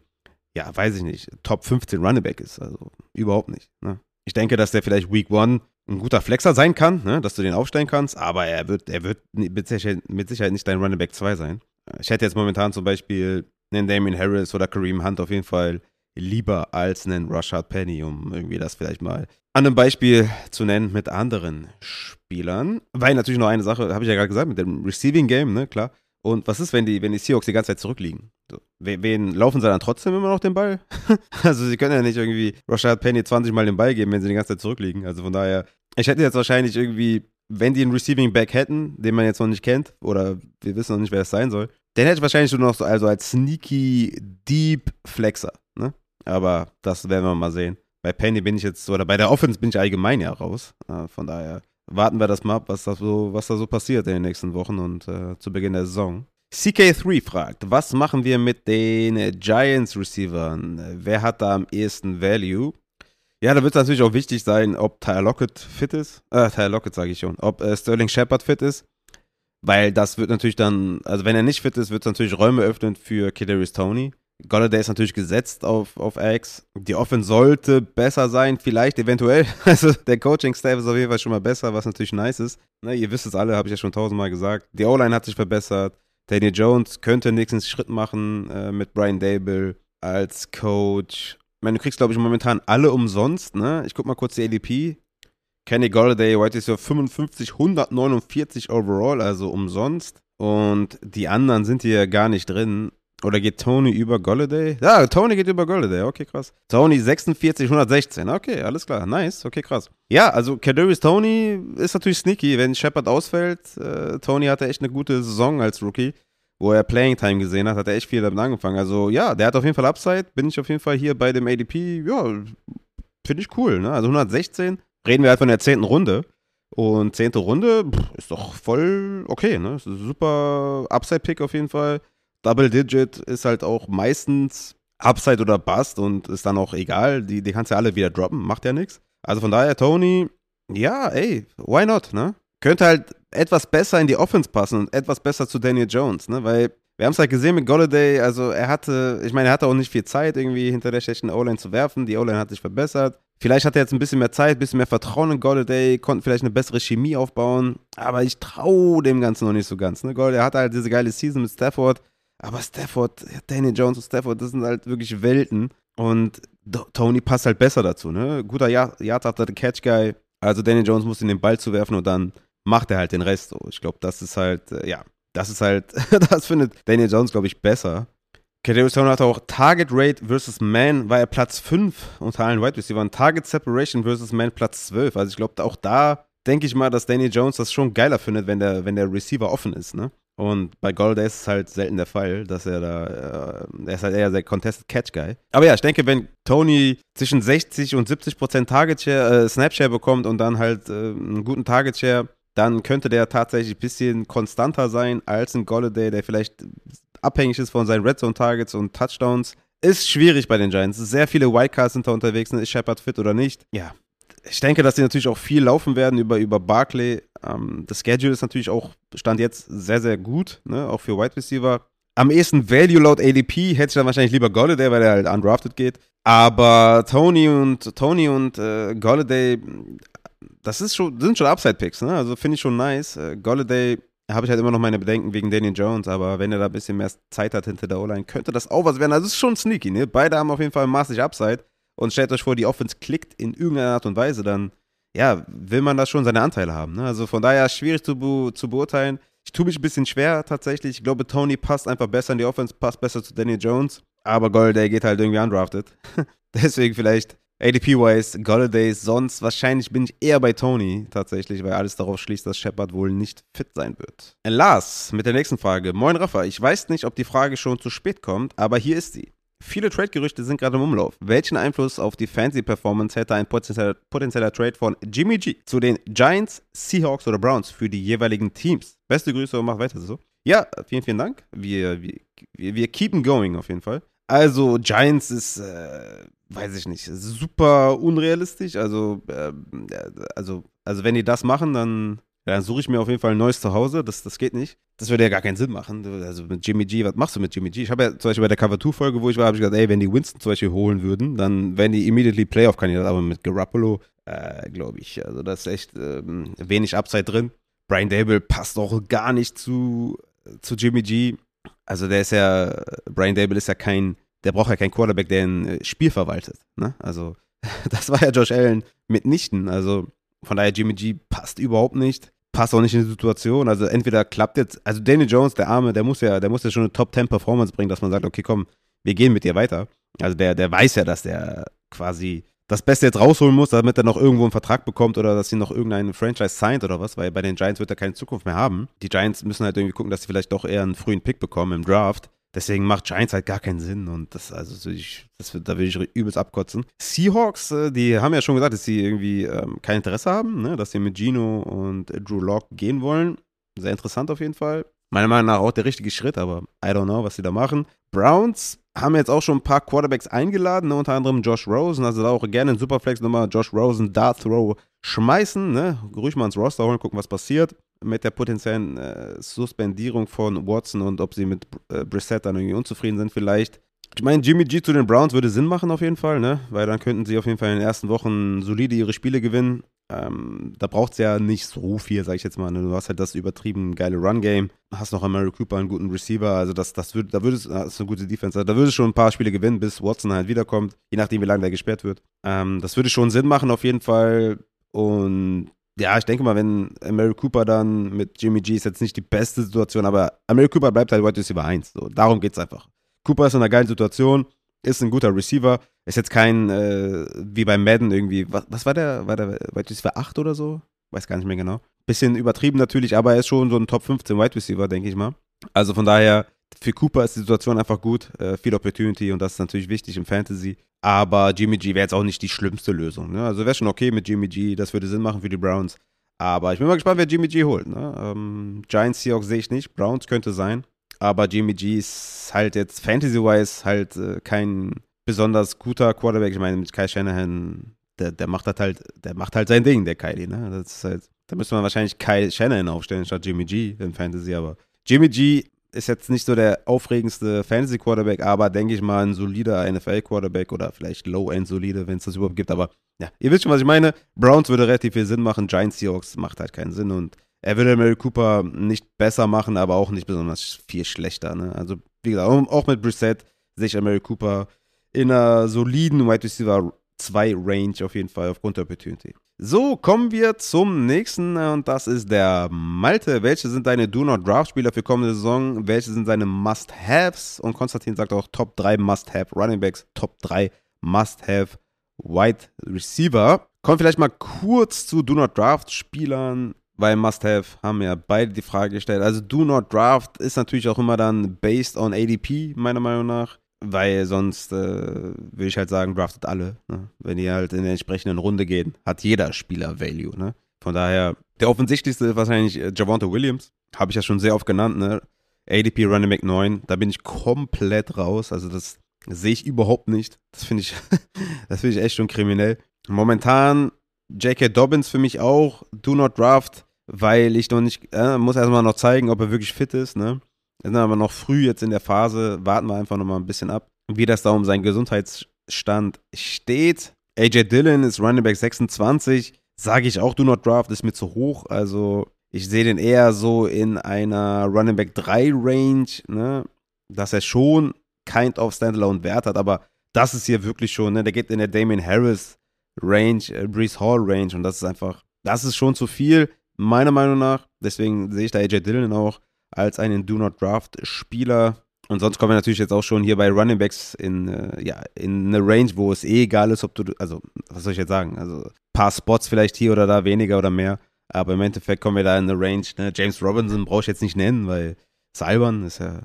ja, weiß ich nicht, Top 15 Running Back ist. Also überhaupt nicht. Ne? Ich denke, dass der vielleicht Week One ein guter Flexer sein kann, ne, dass du den aufstellen kannst, aber er wird, er wird mit Sicherheit, mit Sicherheit nicht dein Running Back 2 sein. Ich hätte jetzt momentan zum Beispiel einen Damien Harris oder Kareem Hunt auf jeden Fall lieber als einen Rashad Penny, um irgendwie das vielleicht mal an einem Beispiel zu nennen mit anderen Spielern. Weil natürlich noch eine Sache, habe ich ja gerade gesagt, mit dem Receiving Game, ne, klar. Und was ist, wenn die, wenn die Seahawks die ganze Zeit zurückliegen? So, wen laufen sie dann trotzdem immer noch den Ball? [laughs] also sie können ja nicht irgendwie Rashad Penny 20 Mal den Ball geben, wenn sie die ganze Zeit zurückliegen. Also von daher, ich hätte jetzt wahrscheinlich irgendwie, wenn die einen Receiving Back hätten, den man jetzt noch nicht kennt, oder wir wissen noch nicht, wer es sein soll, den hätte ich wahrscheinlich nur noch so also als sneaky Deep Flexer. Ne? Aber das werden wir mal sehen. Bei Penny bin ich jetzt, oder bei der Offense bin ich allgemein ja raus. Äh, von daher warten wir das mal ab, was da so, was da so passiert in den nächsten Wochen und äh, zu Beginn der Saison. CK3 fragt, was machen wir mit den Giants Receivern? Wer hat da am ehesten Value? Ja, da wird es natürlich auch wichtig sein, ob Tyler Lockett fit ist. Äh, Tyler Lockett sage ich schon. Ob äh, Sterling Shepard fit ist. Weil das wird natürlich dann, also wenn er nicht fit ist, wird es natürlich Räume öffnen für Kadarius Tony. Golladay ist natürlich gesetzt auf, auf X. Die Offense sollte besser sein, vielleicht, eventuell. [laughs] Also der Coaching-Staff ist auf jeden Fall schon mal besser, was natürlich nice ist. Ne, ihr wisst es alle, habe ich ja schon tausendmal gesagt. Die O-Line hat sich verbessert. Daniel Jones könnte den nächsten Schritt machen äh, mit Brian Dable als Coach. Ich meine, du kriegst, glaube ich, momentan alle umsonst. Ne? Ich guck mal kurz die ADP. Kenny Golladay, White ist ja 55, 149 overall, also umsonst. Und die anderen sind hier gar nicht drin. Oder geht Tony über Golladay? Ja, Tony geht über Golladay. Okay, krass. Tony 46, 116. Okay, alles klar. Nice. Okay, krass. Ja, also Kadarius Tony ist natürlich sneaky. Wenn Shepard ausfällt, äh, Tony hatte echt eine gute Saison als Rookie, wo er Playing Time gesehen hat, hat er echt viel damit angefangen. Also ja, der hat auf jeden Fall Upside. Bin ich auf jeden Fall hier bei dem ADP. Ja, finde ich cool. Ne? Also 116. Reden wir halt von der zehnten Runde. Und zehnte Runde pff, ist doch voll okay, ne? Ist ein super Upside-Pick auf jeden Fall. Double Digit ist halt auch meistens Upside oder Bust und ist dann auch egal. Die, die kannst ja alle wieder droppen, macht ja nichts. Also von daher, Tony, ja, ey, why not, ne? Könnte halt etwas besser in die Offense passen und etwas besser zu Daniel Jones, ne? Weil wir haben es halt gesehen mit Golladay, also er hatte, ich meine, er hatte auch nicht viel Zeit, irgendwie hinter der schlechten O-Line zu werfen. Die O-Line hat sich verbessert. Vielleicht hat er jetzt ein bisschen mehr Zeit, ein bisschen mehr Vertrauen in Golladay, konnten vielleicht eine bessere Chemie aufbauen. Aber ich traue dem Ganzen noch nicht so ganz. Ne? Golladay hatte halt diese geile Season mit Stafford. Aber Stafford, Daniel Jones und Stafford, das sind halt wirklich Welten. Und Tony passt halt besser dazu, ne? Guter Yard-After Catch-Guy. Also Daniel Jones muss ihn den Ball zuwerfen und dann macht er halt den Rest so. Ich glaube, das ist halt, äh, ja, das ist halt, [laughs] das findet Daniel Jones, glaube ich, besser. Kadarius Tony hatte auch Target Rate versus Man, war er Platz 5 unter allen Wide Receivers. Target Separation versus Man Platz 12. Also ich glaube, auch da denke ich mal, dass Daniel Jones das schon geiler findet, wenn der, wenn der Receiver offen ist, ne? Und bei Golday ist es halt selten der Fall, dass er da, äh, er ist halt eher der Contested Catch Guy. Aber ja, ich denke, wenn Tony zwischen 60 und 70 Prozent Target Share, äh, Snap Share bekommt und dann halt äh, einen guten Target Share, dann könnte der tatsächlich ein bisschen konstanter sein als ein Golladay, der vielleicht abhängig ist von seinen Red Zone Targets und Touchdowns. Ist schwierig bei den Giants. Sehr viele Wildcards sind da unterwegs. Ist Shepard fit oder nicht? Ja, ich denke, dass sie natürlich auch viel laufen werden über, über Barclay. Ähm, das Schedule ist natürlich auch, stand jetzt sehr, sehr gut, ne? auch für Wide Receiver. Am ehesten Value laut ADP hätte ich dann wahrscheinlich lieber Golladay, weil der halt undrafted geht. Aber Tony und Tony und äh, Golladay, das ist schon, sind schon Upside-Picks, ne? Also finde ich schon nice. Äh, Golladay habe ich halt immer noch meine Bedenken wegen Daniel Jones, aber wenn er da ein bisschen mehr Zeit hat hinter der O-Line, könnte das auch was werden. Also es ist schon sneaky, ne? Beide haben auf jeden Fall maßig Upside und stellt euch vor, die Offense klickt in irgendeiner Art und Weise, dann ja, will man da schon seine Anteile haben. Ne? Also von daher schwierig zu, be zu beurteilen. Ich tue mich ein bisschen schwer tatsächlich. Ich glaube, Tony passt einfach besser in die Offense, passt besser zu Daniel Jones. Aber Golladay geht halt irgendwie undrafted. [laughs] Deswegen vielleicht ADP-wise Golladay. Sonst wahrscheinlich bin ich eher bei Tony tatsächlich, weil alles darauf schließt, dass Shepard wohl nicht fit sein wird. Lars mit der nächsten Frage. Moin Rafa, ich weiß nicht, ob die Frage schon zu spät kommt, aber hier ist sie. Viele Trade-Gerüchte sind gerade im Umlauf. Welchen Einfluss auf die Fantasy-Performance hätte ein potenzieller, potenzieller Trade von Jimmy G zu den Giants, Seahawks oder Browns für die jeweiligen Teams? Beste Grüße und mach weiter so. Ja, vielen, vielen Dank. Wir, wir, wir keepen going auf jeden Fall. Also, Giants ist, äh, weiß ich nicht, super unrealistisch. Also, äh, also, also, wenn die das machen, dann dann suche ich mir auf jeden Fall ein neues Zuhause. Das, das geht nicht. Das würde ja gar keinen Sinn machen. Also mit Jimmy G, was machst du mit Jimmy G? Ich habe ja zum Beispiel bei der Cover 2-Folge, wo ich war, habe ich gesagt, ey, wenn die Winston zum Beispiel holen würden, dann wären die immediately Playoff-Kandidat. Aber mit Garoppolo, äh, glaube ich, also da ist echt ähm, wenig Upside drin. Brian Dable passt auch gar nicht zu, zu Jimmy G. Also der ist ja, Brian Dable ist ja kein, der braucht ja keinen Quarterback, der ein äh, Spiel verwaltet. Ne? Also [laughs] das war ja Josh Allen mitnichten. Also von daher Jimmy G passt überhaupt nicht passt auch nicht in die Situation. Also entweder klappt jetzt, also Danny Jones, der Arme, der muss ja, der muss ja schon eine Top 10 Performance bringen, dass man sagt, okay, komm, wir gehen mit dir weiter. Also der, der weiß ja, dass der quasi das Beste jetzt rausholen muss, damit er noch irgendwo einen Vertrag bekommt oder dass sie noch irgendeinen Franchise signed oder was, weil bei den Giants wird er keine Zukunft mehr haben. Die Giants müssen halt irgendwie gucken, dass sie vielleicht doch eher einen frühen Pick bekommen im Draft. Deswegen macht Giants halt gar keinen Sinn und das, also ich, das, da will ich übelst abkotzen. Seahawks, äh, die haben ja schon gesagt, dass sie irgendwie ähm, kein Interesse haben, ne? dass sie mit Gino und Drew Locke gehen wollen. Sehr interessant auf jeden Fall. Meiner Meinung nach auch der richtige Schritt, aber I don't know, was sie da machen. Browns haben jetzt auch schon ein paar Quarterbacks eingeladen, ne? unter anderem Josh Rosen, also da auch gerne in Superflex nochmal Josh Rosen Dart Throw schmeißen, ne? ruhig mal ins Roster holen, gucken, was passiert mit der potenziellen äh, Suspendierung von Watson und ob sie mit äh, Brissett dann irgendwie unzufrieden sind vielleicht. Ich meine, Jimmy G zu den Browns würde Sinn machen auf jeden Fall, ne? Weil dann könnten sie auf jeden Fall in den ersten Wochen solide ihre Spiele gewinnen. Ähm, da braucht es ja nicht so viel, sag ich jetzt mal. Ne? Du hast halt das übertrieben geile Run-Game, hast noch Mary Cooper, einen guten Receiver, also das, das würde, da würdest, das ist eine gute Defense, da würde schon ein paar Spiele gewinnen, bis Watson halt wiederkommt, je nachdem, wie lange der gesperrt wird. Ähm, das würde schon Sinn machen auf jeden Fall und ja, ich denke mal, wenn Mary Cooper dann mit Jimmy G ist jetzt nicht die beste Situation, aber Mary Cooper bleibt halt Wide Receiver 1. So, darum es einfach. Cooper ist in einer geilen Situation, ist ein guter Receiver, ist jetzt kein, äh, wie bei Madden irgendwie, was, was war der, war der Wide Receiver 8 oder so? Weiß gar nicht mehr genau. Bisschen übertrieben natürlich, aber er ist schon so ein Top 15 Wide Receiver, denke ich mal. Also von daher, für Cooper ist die Situation einfach gut, äh, viel Opportunity und das ist natürlich wichtig im Fantasy. Aber Jimmy G wäre jetzt auch nicht die schlimmste Lösung. Ne? Also wäre schon okay mit Jimmy G, das würde Sinn machen für die Browns. Aber ich bin mal gespannt, wer Jimmy G holt. Ne? Ähm, Giants, Seahawks sehe ich nicht, Browns könnte sein. Aber Jimmy G ist halt jetzt Fantasy-wise halt äh, kein besonders guter Quarterback. Ich meine, mit Kai Shanahan, der, der macht halt, halt, der macht halt sein Ding, der Kylie, ne? Das ist halt, da müsste man wahrscheinlich Kai Shanahan aufstellen statt Jimmy G im Fantasy, aber Jimmy G ist jetzt nicht so der aufregendste Fantasy-Quarterback, aber denke ich mal ein solider NFL-Quarterback oder vielleicht Low-End-solide, wenn es das überhaupt gibt. Aber ja, ihr wisst schon, was ich meine. Browns würde relativ viel Sinn machen, Giants Seahawks macht halt keinen Sinn und er würde Mary Cooper nicht besser machen, aber auch nicht besonders viel schlechter. Ne? Also, wie gesagt, auch mit Brissett sehe ich Mary Cooper in einer soliden Wide Receiver 2 Range auf jeden Fall aufgrund der Opportunity. So, kommen wir zum nächsten und das ist der Malte. Welche sind deine Do Not Draft Spieler für kommende Saison? Welche sind seine Must-Haves? Und Konstantin sagt auch Top 3 Must-Have Running Backs, Top 3 Must-Have Wide Receiver. Kommen vielleicht mal kurz zu Do Not Draft Spielern weil Must-Have haben ja beide die Frage gestellt. Also Do Not Draft ist natürlich auch immer dann based on ADP, meiner Meinung nach. Weil sonst äh, würde ich halt sagen, draftet alle. Ne? Wenn die halt in der entsprechenden Runde gehen, hat jeder Spieler Value. Ne? Von daher, der offensichtlichste ist wahrscheinlich äh, Javonte Williams. Habe ich ja schon sehr oft genannt. Ne? ADP Running Back 9, da bin ich komplett raus. Also das sehe ich überhaupt nicht. Das finde ich, [laughs] das finde ich echt schon kriminell. Momentan J.K. Dobbins für mich auch. Do not draft weil ich noch nicht, äh, muss erstmal noch zeigen, ob er wirklich fit ist, ne? Wir sind aber noch früh jetzt in der Phase, warten wir einfach noch mal ein bisschen ab, wie das da um seinen Gesundheitsstand steht. AJ Dillon ist Running Back 26, sage ich auch, do not draft, ist mir zu hoch, also ich sehe den eher so in einer Running Back 3 Range, ne? Dass er schon kind of Standalone Wert hat, aber das ist hier wirklich schon, ne? Der geht in der Damien Harris Range, äh, Brees Hall Range und das ist einfach, das ist schon zu viel meiner Meinung nach. Deswegen sehe ich da AJ Dillon auch als einen Do Not Draft Spieler. Und sonst kommen wir natürlich jetzt auch schon hier bei Running Backs in, äh, ja, in eine Range, wo es eh egal ist, ob du, also, was soll ich jetzt sagen? Also, ein paar Spots vielleicht hier oder da, weniger oder mehr. Aber im Endeffekt kommen wir da in eine Range. Ne? James Robinson brauche ich jetzt nicht nennen, weil ist ist ja,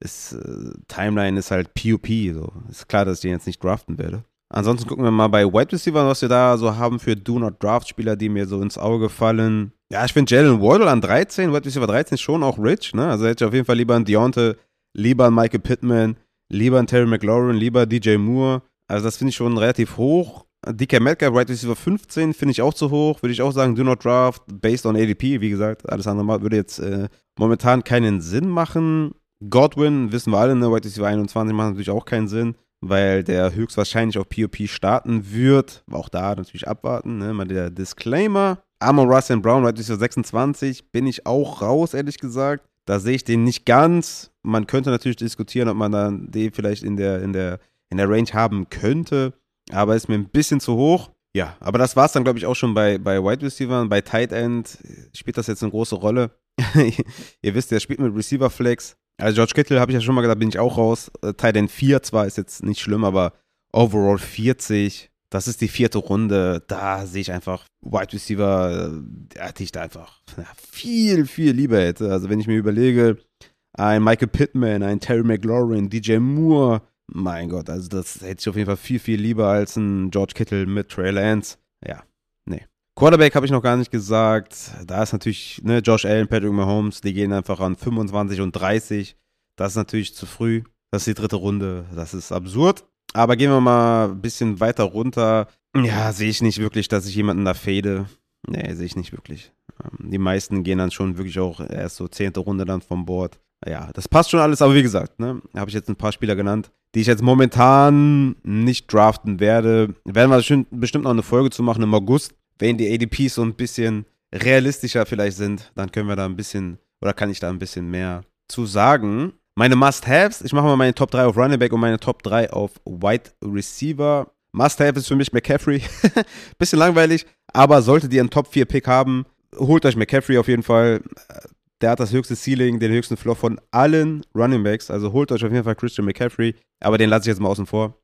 ist, äh, Timeline ist halt PUP, so. Ist klar, dass ich den jetzt nicht draften werde. Ansonsten gucken wir mal bei Wide Receiver, was wir da so haben für Do Not Draft Spieler, die mir so ins Auge fallen. Ja, ich finde Jalen Waddle an 13, Wide Receiver 13 ist schon auch rich, ne? Also hätte ich auf jeden Fall lieber einen Deontay, lieber einen Michael Pittman, lieber einen Terry McLaurin, lieber DJ Moore. Also das finde ich schon relativ hoch. DK Metcalf, Wide Receiver 15, finde ich auch zu hoch. Würde ich auch sagen, do not draft, based on ADP, wie gesagt. Alles andere würde jetzt äh, momentan keinen Sinn machen. Godwin, wissen wir alle, ne? Wide Receiver 21 macht natürlich auch keinen Sinn, weil der höchstwahrscheinlich auf POP starten wird. Auch da natürlich abwarten, ne? Mal der Disclaimer. Amon Russell Brown, Wide Receiver 26, bin ich auch raus, ehrlich gesagt. Da sehe ich den nicht ganz. Man könnte natürlich diskutieren, ob man dann den vielleicht in der, in der, in der Range haben könnte. Aber ist mir ein bisschen zu hoch. Ja, aber das war es dann, glaube ich, auch schon bei, bei Wide Receiver. Bei Tight End spielt das jetzt eine große Rolle. [laughs] Ihr wisst, der spielt mit Receiver Flex. Also George Kittle habe ich ja schon mal gesagt, bin ich auch raus. Äh, Tight End 4 zwar ist jetzt nicht schlimm, aber overall 40 das ist die vierte Runde. Da sehe ich einfach Wide Receiver, äh, die ich da einfach viel, viel lieber hätte. Also wenn ich mir überlege, ein Michael Pittman, ein Terry McLaurin, DJ Moore, mein Gott, also das hätte ich auf jeden Fall viel, viel lieber als ein George Kittle mit Trey Lance. Ja, nee. Quarterback habe ich noch gar nicht gesagt. Da ist natürlich ne, Josh Allen, Patrick Mahomes, die gehen einfach an 25 und 30. Das ist natürlich zu früh. Das ist die dritte Runde. Das ist absurd. Aber gehen wir mal ein bisschen weiter runter. Ja, sehe ich nicht wirklich, dass ich jemanden da fade. Nee, sehe ich nicht wirklich. Ähm, die meisten gehen dann schon wirklich auch erst so zehnte Runde dann vom Board. ja, das passt schon alles, aber wie gesagt, ne, habe ich jetzt ein paar Spieler genannt, die ich jetzt momentan nicht draften werde. Werden wir bestimmt noch eine Folge zu machen im August, wenn die ADPs so ein bisschen realistischer vielleicht sind, dann können wir da ein bisschen, oder kann ich da ein bisschen mehr zu sagen. Meine Must-Haves, ich mache mal meine Top 3 auf Running Back und meine Top 3 auf Wide Receiver. Must-Have ist für mich McCaffrey. [laughs] bisschen langweilig, aber solltet ihr einen Top 4 Pick haben, holt euch McCaffrey auf jeden Fall der hat das höchste Ceiling, den höchsten Floor von allen Running Backs. Also holt euch auf jeden Fall Christian McCaffrey, aber den lasse ich jetzt mal außen vor.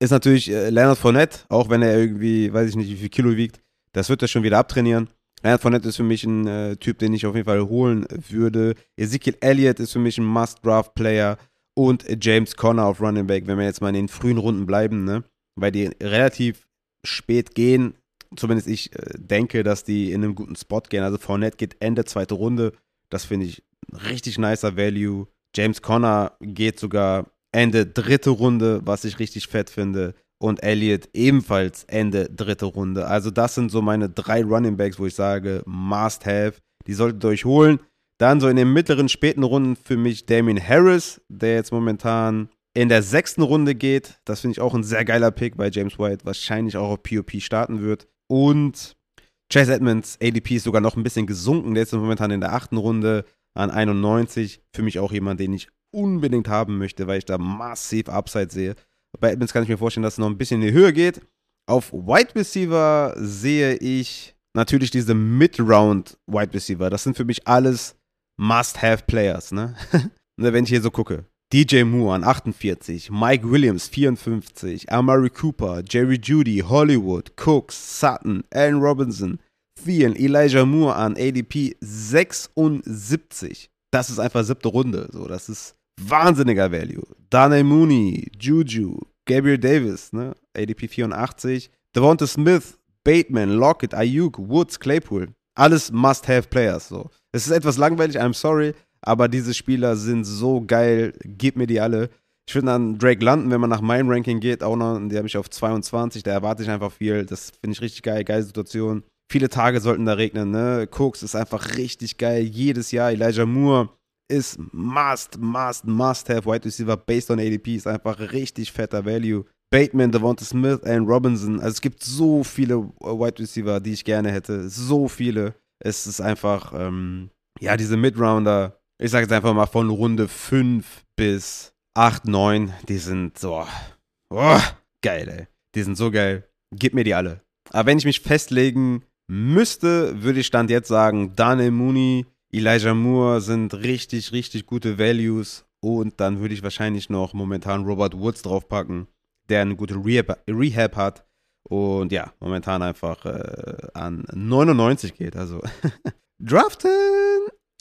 Ist natürlich äh, Leonard Fournette, auch wenn er irgendwie, weiß ich nicht, wie viel Kilo wiegt. Das wird er schon wieder abtrainieren. Leonard Fournette ist für mich ein äh, Typ, den ich auf jeden Fall holen würde. Ezekiel Elliott ist für mich ein Must-Draft-Player. Und James Conner auf Running Back, wenn wir jetzt mal in den frühen Runden bleiben, ne? Weil die relativ spät gehen. Zumindest ich äh, denke, dass die in einem guten Spot gehen. Also Fournette geht Ende zweite Runde. Das finde ich richtig nicer Value. James Conner geht sogar Ende dritte Runde, was ich richtig fett finde. Und Elliott ebenfalls Ende dritte Runde. Also das sind so meine drei Running Backs, wo ich sage, must have. Die solltet ihr euch holen. Dann so in den mittleren, späten Runden für mich Damien Harris, der jetzt momentan in der sechsten Runde geht. Das finde ich auch ein sehr geiler Pick, weil James White wahrscheinlich auch auf POP starten wird. Und Chase Edmonds ADP ist sogar noch ein bisschen gesunken. Der ist momentan in der achten Runde an 91. Für mich auch jemand, den ich unbedingt haben möchte, weil ich da massiv Upside sehe. Bei Edmonds kann ich mir vorstellen, dass es noch ein bisschen in die Höhe geht. Auf Wide Receiver sehe ich natürlich diese Mid-Round Wide Receiver. Das sind für mich alles Must-Have-Players. Ne? [laughs] ne? Wenn ich hier so gucke. DJ Moore an 48, Mike Williams 54, Amari Cooper, Jerry Judy, Hollywood, Cooks, Sutton, Allen Robinson, Thielen, Elijah Moore an ADP 76. Das ist einfach siebte Runde. So, das ist wahnsinniger Value. Dane Mooney, Juju, Gabriel Davis, ne? ADP 84, Devonta Smith, Bateman, Lockett, Ayuk, Woods, Claypool. Alles Must-Have-Players. So. Es ist etwas langweilig, I'm sorry, aber diese Spieler sind so geil. Gib mir die alle. Ich finde dann Drake London, wenn man nach meinem Ranking geht, auch noch, die habe ich auf 22, da erwarte ich einfach viel. Das finde ich richtig geil, geile Situation. Viele Tage sollten da regnen, ne? Cooks ist einfach richtig geil, jedes Jahr. Elijah Moore ist must, must, must have. Wide Receiver based on ADP ist einfach richtig fetter Value. Bateman, Devonta Smith, Allen Robinson. Also es gibt so viele Wide Receiver, die ich gerne hätte. So viele. Es ist einfach, ähm, ja, diese Midrounder, ich sage jetzt einfach mal von Runde 5 bis 8, 9, die sind so, oh, geil, ey. Die sind so geil. Gib mir die alle. Aber wenn ich mich festlegen müsste, würde ich Stand jetzt sagen, Daniel Mooney, Elijah Moore sind richtig, richtig gute Values. Und dann würde ich wahrscheinlich noch momentan Robert Woods draufpacken, der eine gute Rehab, Rehab hat. Und ja, momentan einfach äh, an 99 geht. Also [laughs] draften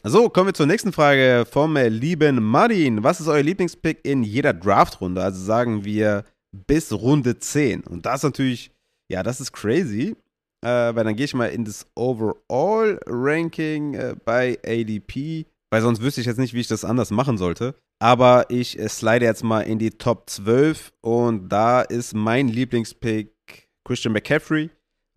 so, kommen wir zur nächsten Frage vom lieben Martin. Was ist euer Lieblingspick in jeder Draftrunde? Also sagen wir bis Runde 10. Und das natürlich, ja, das ist crazy, äh, weil dann gehe ich mal in das Overall-Ranking äh, bei ADP, weil sonst wüsste ich jetzt nicht, wie ich das anders machen sollte. Aber ich äh, slide jetzt mal in die Top 12 und da ist mein Lieblingspick Christian McCaffrey,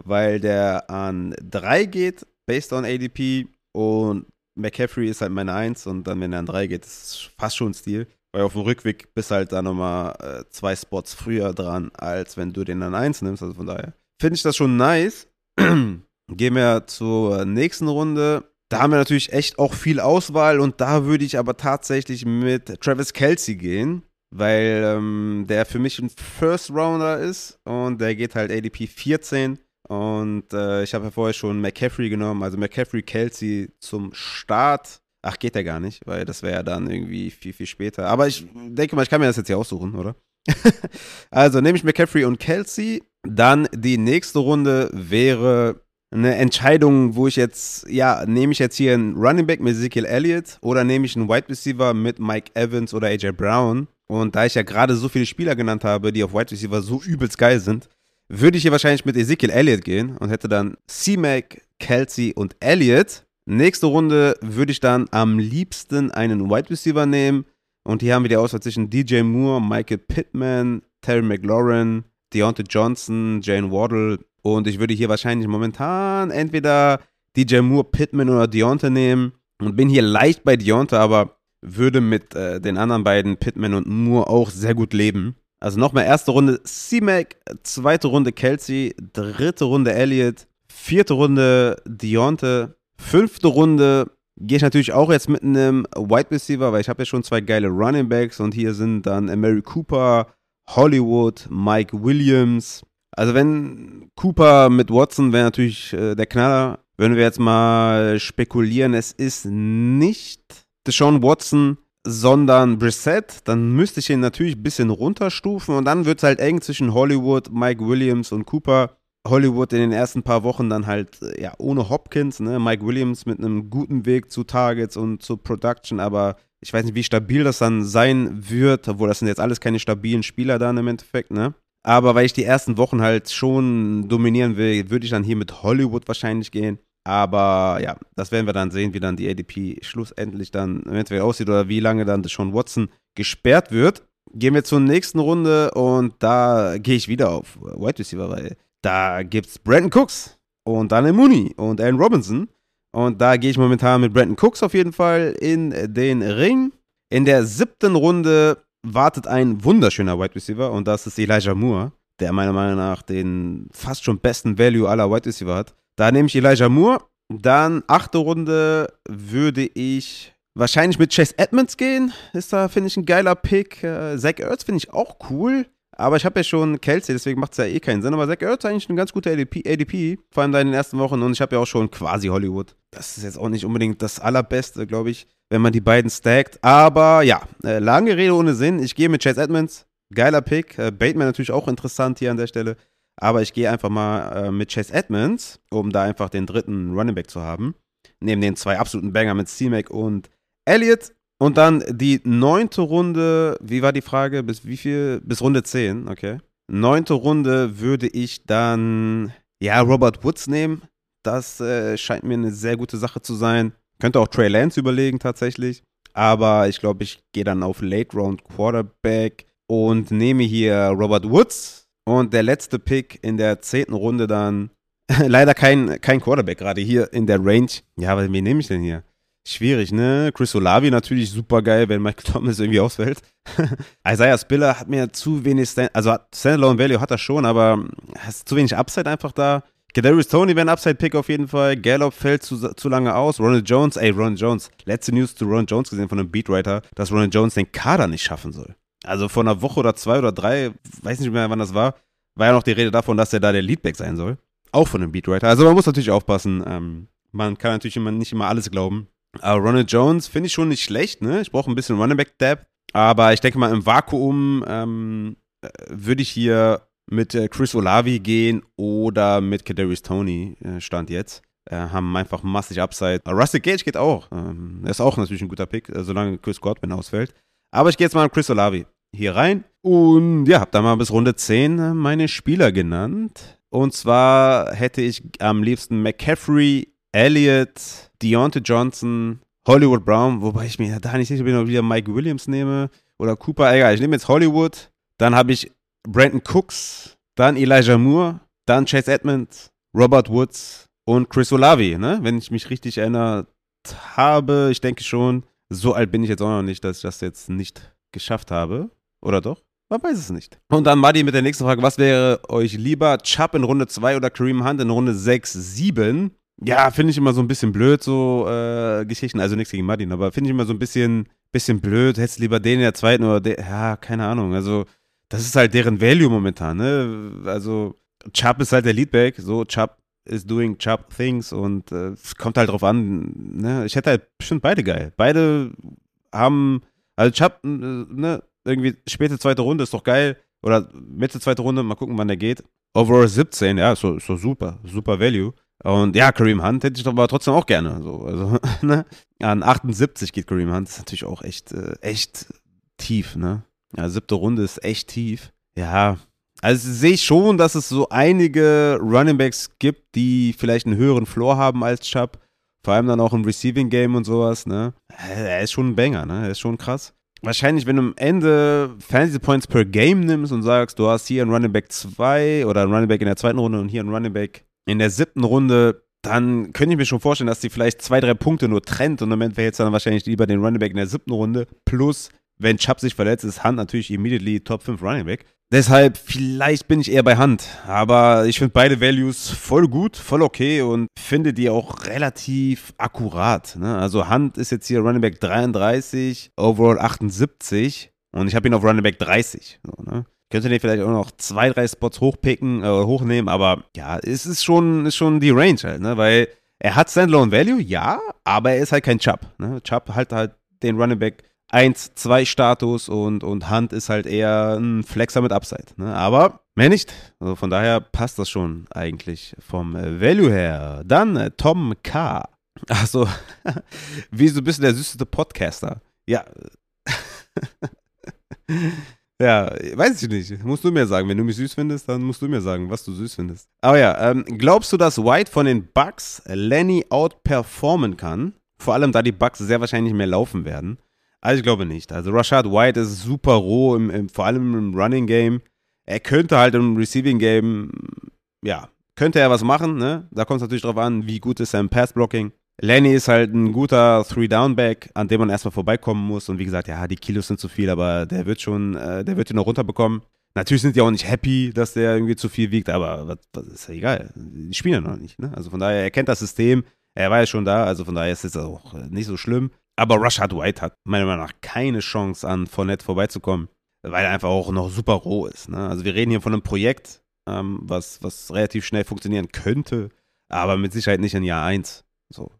weil der an 3 geht, based on ADP. Und McCaffrey ist halt meine Eins und dann, wenn er an drei geht, ist es fast schon Stil. Weil auf dem Rückweg bist halt da nochmal äh, zwei Spots früher dran, als wenn du den an eins nimmst. Also von daher finde ich das schon nice. [clears throat] Gehen wir zur nächsten Runde. Da haben wir natürlich echt auch viel Auswahl und da würde ich aber tatsächlich mit Travis Kelsey gehen, weil ähm, der für mich ein First Rounder ist und der geht halt ADP 14. Und äh, ich habe ja vorher schon McCaffrey genommen, also McCaffrey, Kelsey zum Start. Ach, geht ja gar nicht, weil das wäre ja dann irgendwie viel, viel später. Aber ich denke mal, ich kann mir das jetzt hier aussuchen, oder? [laughs] also nehme ich McCaffrey und Kelsey. Dann die nächste Runde wäre eine Entscheidung, wo ich jetzt, ja, nehme ich jetzt hier einen Running Back mit Ezekiel Elliott oder nehme ich einen Wide Receiver mit Mike Evans oder AJ Brown. Und da ich ja gerade so viele Spieler genannt habe, die auf Wide Receiver so übelst geil sind, würde ich hier wahrscheinlich mit Ezekiel Elliott gehen und hätte dann C-Mac, Kelsey und Elliott. Nächste Runde würde ich dann am liebsten einen Wide Receiver nehmen. Und hier haben wir die Auswahl zwischen DJ Moore, Michael Pittman, Terry McLaurin, Deontay Johnson, Jane Waddle. Und ich würde hier wahrscheinlich momentan entweder DJ Moore, Pittman oder Deontay nehmen. Und bin hier leicht bei Deontay, aber würde mit äh, den anderen beiden, Pittman und Moore, auch sehr gut leben. Also nochmal erste Runde C-Mac, zweite Runde Kelsey, dritte Runde Elliott, vierte Runde Deonte, fünfte Runde gehe ich natürlich auch jetzt mit einem Wide Receiver, weil ich habe ja schon zwei geile Running Backs und hier sind dann Mary Cooper, Hollywood, Mike Williams. Also wenn Cooper mit Watson wäre natürlich äh, der Knaller. Wenn wir jetzt mal spekulieren, es ist nicht Deshaun Watson, sondern Brissett, dann müsste ich ihn natürlich ein bisschen runterstufen und dann wird es halt eng zwischen Hollywood, Mike Williams und Cooper. Hollywood in den ersten paar Wochen dann halt äh, ja ohne Hopkins, ne? Mike Williams mit einem guten Weg zu Targets und zu Production, aber ich weiß nicht, wie stabil das dann sein wird, obwohl das sind jetzt alles keine stabilen Spieler dann im Endeffekt, ne? Aber weil ich die ersten Wochen halt schon dominieren will, würde ich dann hier mit Hollywood wahrscheinlich gehen. Aber ja, das werden wir dann sehen, wie dann die ADP schlussendlich dann eventuell aussieht oder wie lange dann Sean Watson gesperrt wird. Gehen wir zur nächsten Runde und da gehe ich wieder auf Wide Receiver, weil da gibt's Brandon Cooks und Daniel Mooney und Aaron Robinson. Und da gehe ich momentan mit Brandon Cooks auf jeden Fall in den Ring. In der siebten Runde wartet ein wunderschöner Wide Receiver und das ist Elijah Moore, der meiner Meinung nach den fast schon besten Value aller Wide Receiver hat. Da nehme ich Elijah Moore. Dann achte Runde würde ich wahrscheinlich mit Chase Edmonds gehen. Ist da, finde ich, ein geiler Pick. Äh, Zach Ertz finde ich auch cool. Aber ich habe ja schon Kelsey, deswegen macht es ja eh keinen Sinn. Aber Zach Ertz ist eigentlich ein ganz guter ADP, ADP, vor allem da in den ersten Wochen. Und ich habe ja auch schon quasi Hollywood. Das ist jetzt auch nicht unbedingt das Allerbeste, glaube ich, wenn man die beiden stackt. Aber ja, äh, lange Rede ohne Sinn. Ich gehe mit Chase Edmonds. Geiler Pick. Äh, Bateman natürlich auch interessant hier an der Stelle. Aber ich gehe einfach mal äh, mit Chase Edmonds, um da einfach den dritten Running Back zu haben. Neben den zwei absoluten Banger mit C-Mac und Elliott. Und dann die neunte Runde, wie war die Frage? Bis wie viel? Bis Runde 10, okay. Neunte Runde würde ich dann, ja, Robert Woods nehmen. Das äh, scheint mir eine sehr gute Sache zu sein. Könnte auch Trey Lance überlegen tatsächlich. Aber ich glaube, ich gehe dann auf Late Round Quarterback und nehme hier Robert Woods und der letzte Pick in der zehnten Runde dann, [laughs] leider kein, kein Quarterback gerade hier in der Range. Ja, aber wen nehme ich denn hier? Schwierig, ne? Chris Olavi natürlich super geil, wenn Michael Thomas irgendwie ausfällt. [laughs] Isaiah Spiller hat mir zu wenig, Stand also Standalone Value hat er schon, aber hast zu wenig Upside einfach da. Kadarius Tony wäre ein Upside-Pick auf jeden Fall. Gallup fällt zu, zu lange aus. Ronald Jones, ey, Ronald Jones. Letzte News zu Ronald Jones gesehen von einem Beatwriter, dass Ronald Jones den Kader nicht schaffen soll. Also vor einer Woche oder zwei oder drei, weiß nicht mehr, wann das war, war ja noch die Rede davon, dass er da der Leadback sein soll. Auch von einem Beatwriter. Also man muss natürlich aufpassen. Ähm, man kann natürlich immer, nicht immer alles glauben. Aber Ronald Jones finde ich schon nicht schlecht, ne? Ich brauche ein bisschen Running Back Depth. Aber ich denke mal, im Vakuum ähm, äh, würde ich hier mit äh, Chris Olavi gehen oder mit Kadarius Tony, äh, Stand jetzt. Haben einfach massig Upside. Rustic Gage geht auch. Ähm, er ist auch natürlich ein guter Pick, solange Chris Godwin ausfällt. Aber ich gehe jetzt mal mit Chris Olavi hier rein. Und ja, habe da mal bis Runde 10 meine Spieler genannt. Und zwar hätte ich am liebsten McCaffrey, Elliott, Deontay Johnson, Hollywood Brown, wobei ich mir da nicht sicher bin, ob ich wieder Mike Williams nehme oder Cooper. Egal, ich nehme jetzt Hollywood. Dann habe ich Brandon Cooks, dann Elijah Moore, dann Chase Edmonds, Robert Woods und Chris Olavi, ne? Wenn ich mich richtig erinnert habe, ich denke schon, so alt bin ich jetzt auch noch nicht, dass ich das jetzt nicht geschafft habe. Oder doch? Man weiß es nicht. Und dann Madi mit der nächsten Frage. Was wäre euch lieber? Chubb in Runde 2 oder Kareem Hunt in Runde 6, 7? Ja, finde ich immer so ein bisschen blöd, so äh, Geschichten. Also nichts gegen Martin, aber finde ich immer so ein bisschen, bisschen blöd. Hättest lieber den in der zweiten oder den. Ja, keine Ahnung. Also, das ist halt deren Value momentan, ne? Also, Chubb ist halt der Leadback. So, Chubb is doing Chubb things und äh, es kommt halt drauf an, ne? Ich hätte halt bestimmt beide geil. Beide haben, also Chubb, äh, ne? irgendwie späte zweite Runde ist doch geil. Oder Mitte zweite Runde, mal gucken, wann der geht. Overall 17, ja, ist ist so super, super Value. Und ja, Kareem Hunt hätte ich doch aber trotzdem auch gerne. So, also, [laughs] ne? An 78 geht Kareem Hunt. Das ist natürlich auch echt, äh, echt tief, ne? Ja, siebte Runde ist echt tief. Ja, also sehe ich schon, dass es so einige Running Backs gibt, die vielleicht einen höheren Floor haben als Chubb. Vor allem dann auch im Receiving Game und sowas, ne? Er ist schon ein Banger, ne? Er ist schon krass wahrscheinlich, wenn du am Ende Fantasy Points per Game nimmst und sagst, du hast hier einen Running Back 2 oder einen Running Back in der zweiten Runde und hier einen Running Back in der siebten Runde, dann könnte ich mir schon vorstellen, dass die vielleicht zwei, drei Punkte nur trennt und im Moment wäre jetzt dann wahrscheinlich lieber den Running Back in der siebten Runde. Plus, wenn Chubb sich verletzt, ist Hunt natürlich immediately Top 5 Running Back. Deshalb, vielleicht bin ich eher bei Hand. Aber ich finde beide Values voll gut, voll okay und finde die auch relativ akkurat. Ne? Also Hand ist jetzt hier Running Back 33, Overall 78 und ich habe ihn auf Running Back 30. So, ne? Könnte den vielleicht auch noch zwei, drei Spots hochpicken, äh, hochnehmen, aber ja, es ist schon, ist schon die Range halt, ne? Weil er hat Standalone Value, ja, aber er ist halt kein Chubb. Ne? Chubb halt halt den Running Back 1, 2 Status und, und Hand ist halt eher ein Flexer mit Upside. Ne? Aber mehr nicht. Also von daher passt das schon eigentlich vom äh, Value her. Dann äh, Tom K. [laughs] Achso, [laughs] wieso bist du der süßeste Podcaster? Ja. [laughs] Ja, weiß ich nicht. Musst du mir sagen. Wenn du mich süß findest, dann musst du mir sagen, was du süß findest. Aber ja, ähm, glaubst du, dass White von den Bucks Lenny outperformen kann? Vor allem, da die Bucks sehr wahrscheinlich mehr laufen werden. Also ich glaube nicht. Also Rashad White ist super roh, im, im, vor allem im Running Game. Er könnte halt im Receiving Game, ja, könnte er was machen, ne? Da kommt es natürlich drauf an, wie gut ist sein Pass-Blocking. Lenny ist halt ein guter Three-Down-Back, an dem man erstmal vorbeikommen muss. Und wie gesagt, ja, die Kilos sind zu viel, aber der wird schon, äh, der wird ihn noch runterbekommen. Natürlich sind die auch nicht happy, dass der irgendwie zu viel wiegt, aber was, was ist ja egal. Die spielen ja noch nicht, ne? Also von daher, er kennt das System, er war ja schon da, also von daher ist es auch nicht so schlimm. Aber Rashad White hat meiner Meinung nach keine Chance, an Fournette vorbeizukommen, weil er einfach auch noch super roh ist. Ne? Also wir reden hier von einem Projekt, ähm, was, was relativ schnell funktionieren könnte, aber mit Sicherheit nicht in Jahr 1. So?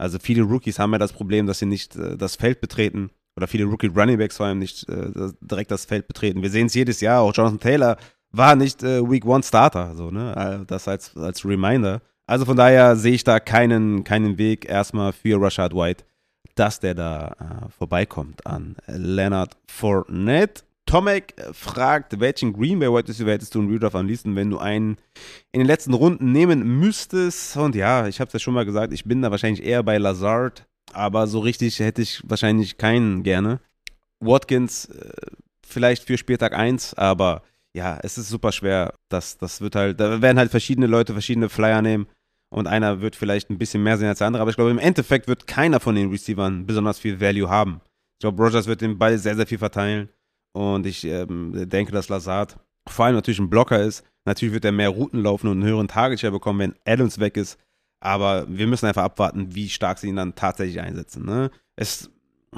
Also viele Rookies haben ja das Problem, dass sie nicht äh, das Feld betreten oder viele Rookie Runningbacks vor allem nicht äh, direkt das Feld betreten. Wir sehen es jedes Jahr, auch Jonathan Taylor war nicht äh, Week One Starter, so, ne? Äh, das als, als Reminder. Also von daher sehe ich da keinen, keinen Weg erstmal für Rashad White dass der da äh, vorbeikommt an Leonard Fournette. Tomek fragt, welchen Green Bay Wide Receiver hättest du in Redraft am liebsten, wenn du einen in den letzten Runden nehmen müsstest? Und ja, ich habe es ja schon mal gesagt, ich bin da wahrscheinlich eher bei Lazard, aber so richtig hätte ich wahrscheinlich keinen gerne. Watkins äh, vielleicht für Spieltag 1, aber ja, es ist super schwer. Das, das wird halt, da werden halt verschiedene Leute verschiedene Flyer nehmen und einer wird vielleicht ein bisschen mehr sehen als der andere. Aber ich glaube, im Endeffekt wird keiner von den Receivern besonders viel Value haben. Ich glaube, Rogers wird den Ball sehr, sehr viel verteilen. Und ich ähm, denke, dass Lazard vor allem natürlich ein Blocker ist. Natürlich wird er mehr Routen laufen und einen höheren Target Share bekommen, wenn Adams weg ist. Aber wir müssen einfach abwarten, wie stark sie ihn dann tatsächlich einsetzen. Ne? Es,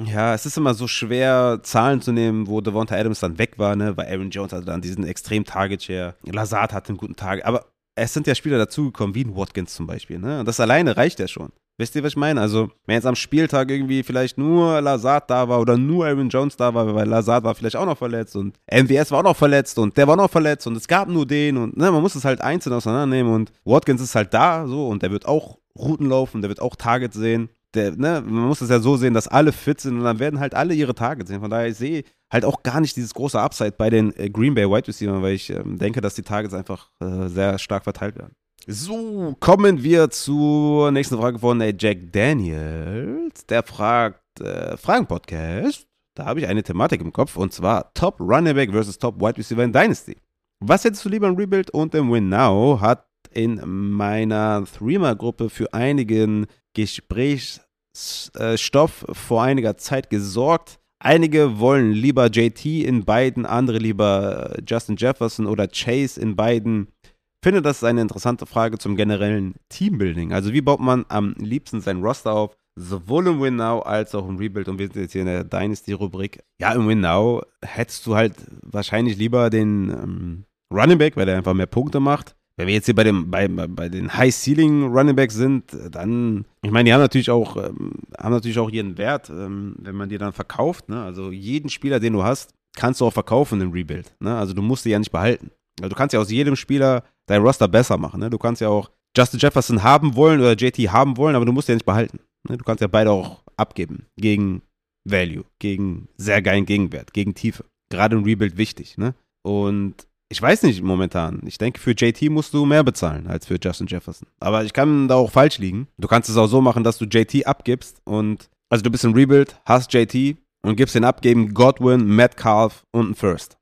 ja, es ist immer so schwer, Zahlen zu nehmen, wo Devonta Adams dann weg war, ne? weil Aaron Jones hatte dann diesen extrem Target Share. Lazard hatte einen guten Target. Aber es sind ja Spieler dazugekommen, wie ein Watkins zum Beispiel. Ne? Und das alleine reicht ja schon. Wisst ihr, was ich meine? Also, wenn jetzt am Spieltag irgendwie vielleicht nur Lazard da war oder nur Aaron Jones da war, weil Lazard war vielleicht auch noch verletzt und MWS war auch noch verletzt und der war noch verletzt und es gab nur den und ne, man muss es halt einzeln auseinandernehmen und Watkins ist halt da so und der wird auch Routen laufen, der wird auch Targets sehen der, ne, man muss es ja so sehen, dass alle fit sind und dann werden halt alle ihre Targets sehen. Von daher, ich sehe halt auch gar nicht dieses große Upside bei den äh, Green Bay Wide Receivers, weil ich ähm, denke, dass die Targets einfach äh, sehr stark verteilt werden. So, kommen wir zur nächsten Frage von äh, Jack Daniels. Der fragt, äh, Fragen-Podcast. Da habe ich eine Thematik im Kopf und zwar Top Running Back versus Top Wide Receiver in Dynasty. Was hättest du lieber im Rebuild und im Win Now? Hat in meiner Threema-Gruppe für einigen Gesprächsstoff vor einiger Zeit gesorgt. Einige wollen lieber JT in beiden, andere lieber Justin Jefferson oder Chase in beiden. Finde, das ist eine interessante Frage zum generellen Teambuilding. Also, wie baut man am liebsten sein Roster auf? Sowohl im Win Now als auch im Rebuild. Und wir sind jetzt hier in der Dynasty-Rubrik. Ja, im Win Now hättest du halt wahrscheinlich lieber den ähm, Running Back, weil der einfach mehr Punkte macht wenn wir jetzt hier bei, dem, bei, bei den High-Ceiling Running Backs sind, dann, ich meine, die haben natürlich auch, ähm, haben natürlich auch ihren Wert, ähm, wenn man die dann verkauft. Ne? Also jeden Spieler, den du hast, kannst du auch verkaufen im Rebuild. Ne? Also du musst die ja nicht behalten. Also du kannst ja aus jedem Spieler dein Roster besser machen. Ne? Du kannst ja auch Justin Jefferson haben wollen oder JT haben wollen, aber du musst ja nicht behalten. Ne? Du kannst ja beide auch abgeben gegen Value, gegen sehr geilen Gegenwert, gegen Tiefe. Gerade im Rebuild wichtig. Ne? Und ich weiß nicht momentan. Ich denke, für JT musst du mehr bezahlen als für Justin Jefferson. Aber ich kann da auch falsch liegen. Du kannst es auch so machen, dass du JT abgibst und, also du bist ein Rebuild, hast JT und gibst den ab gegen Godwin, Metcalf und einen First.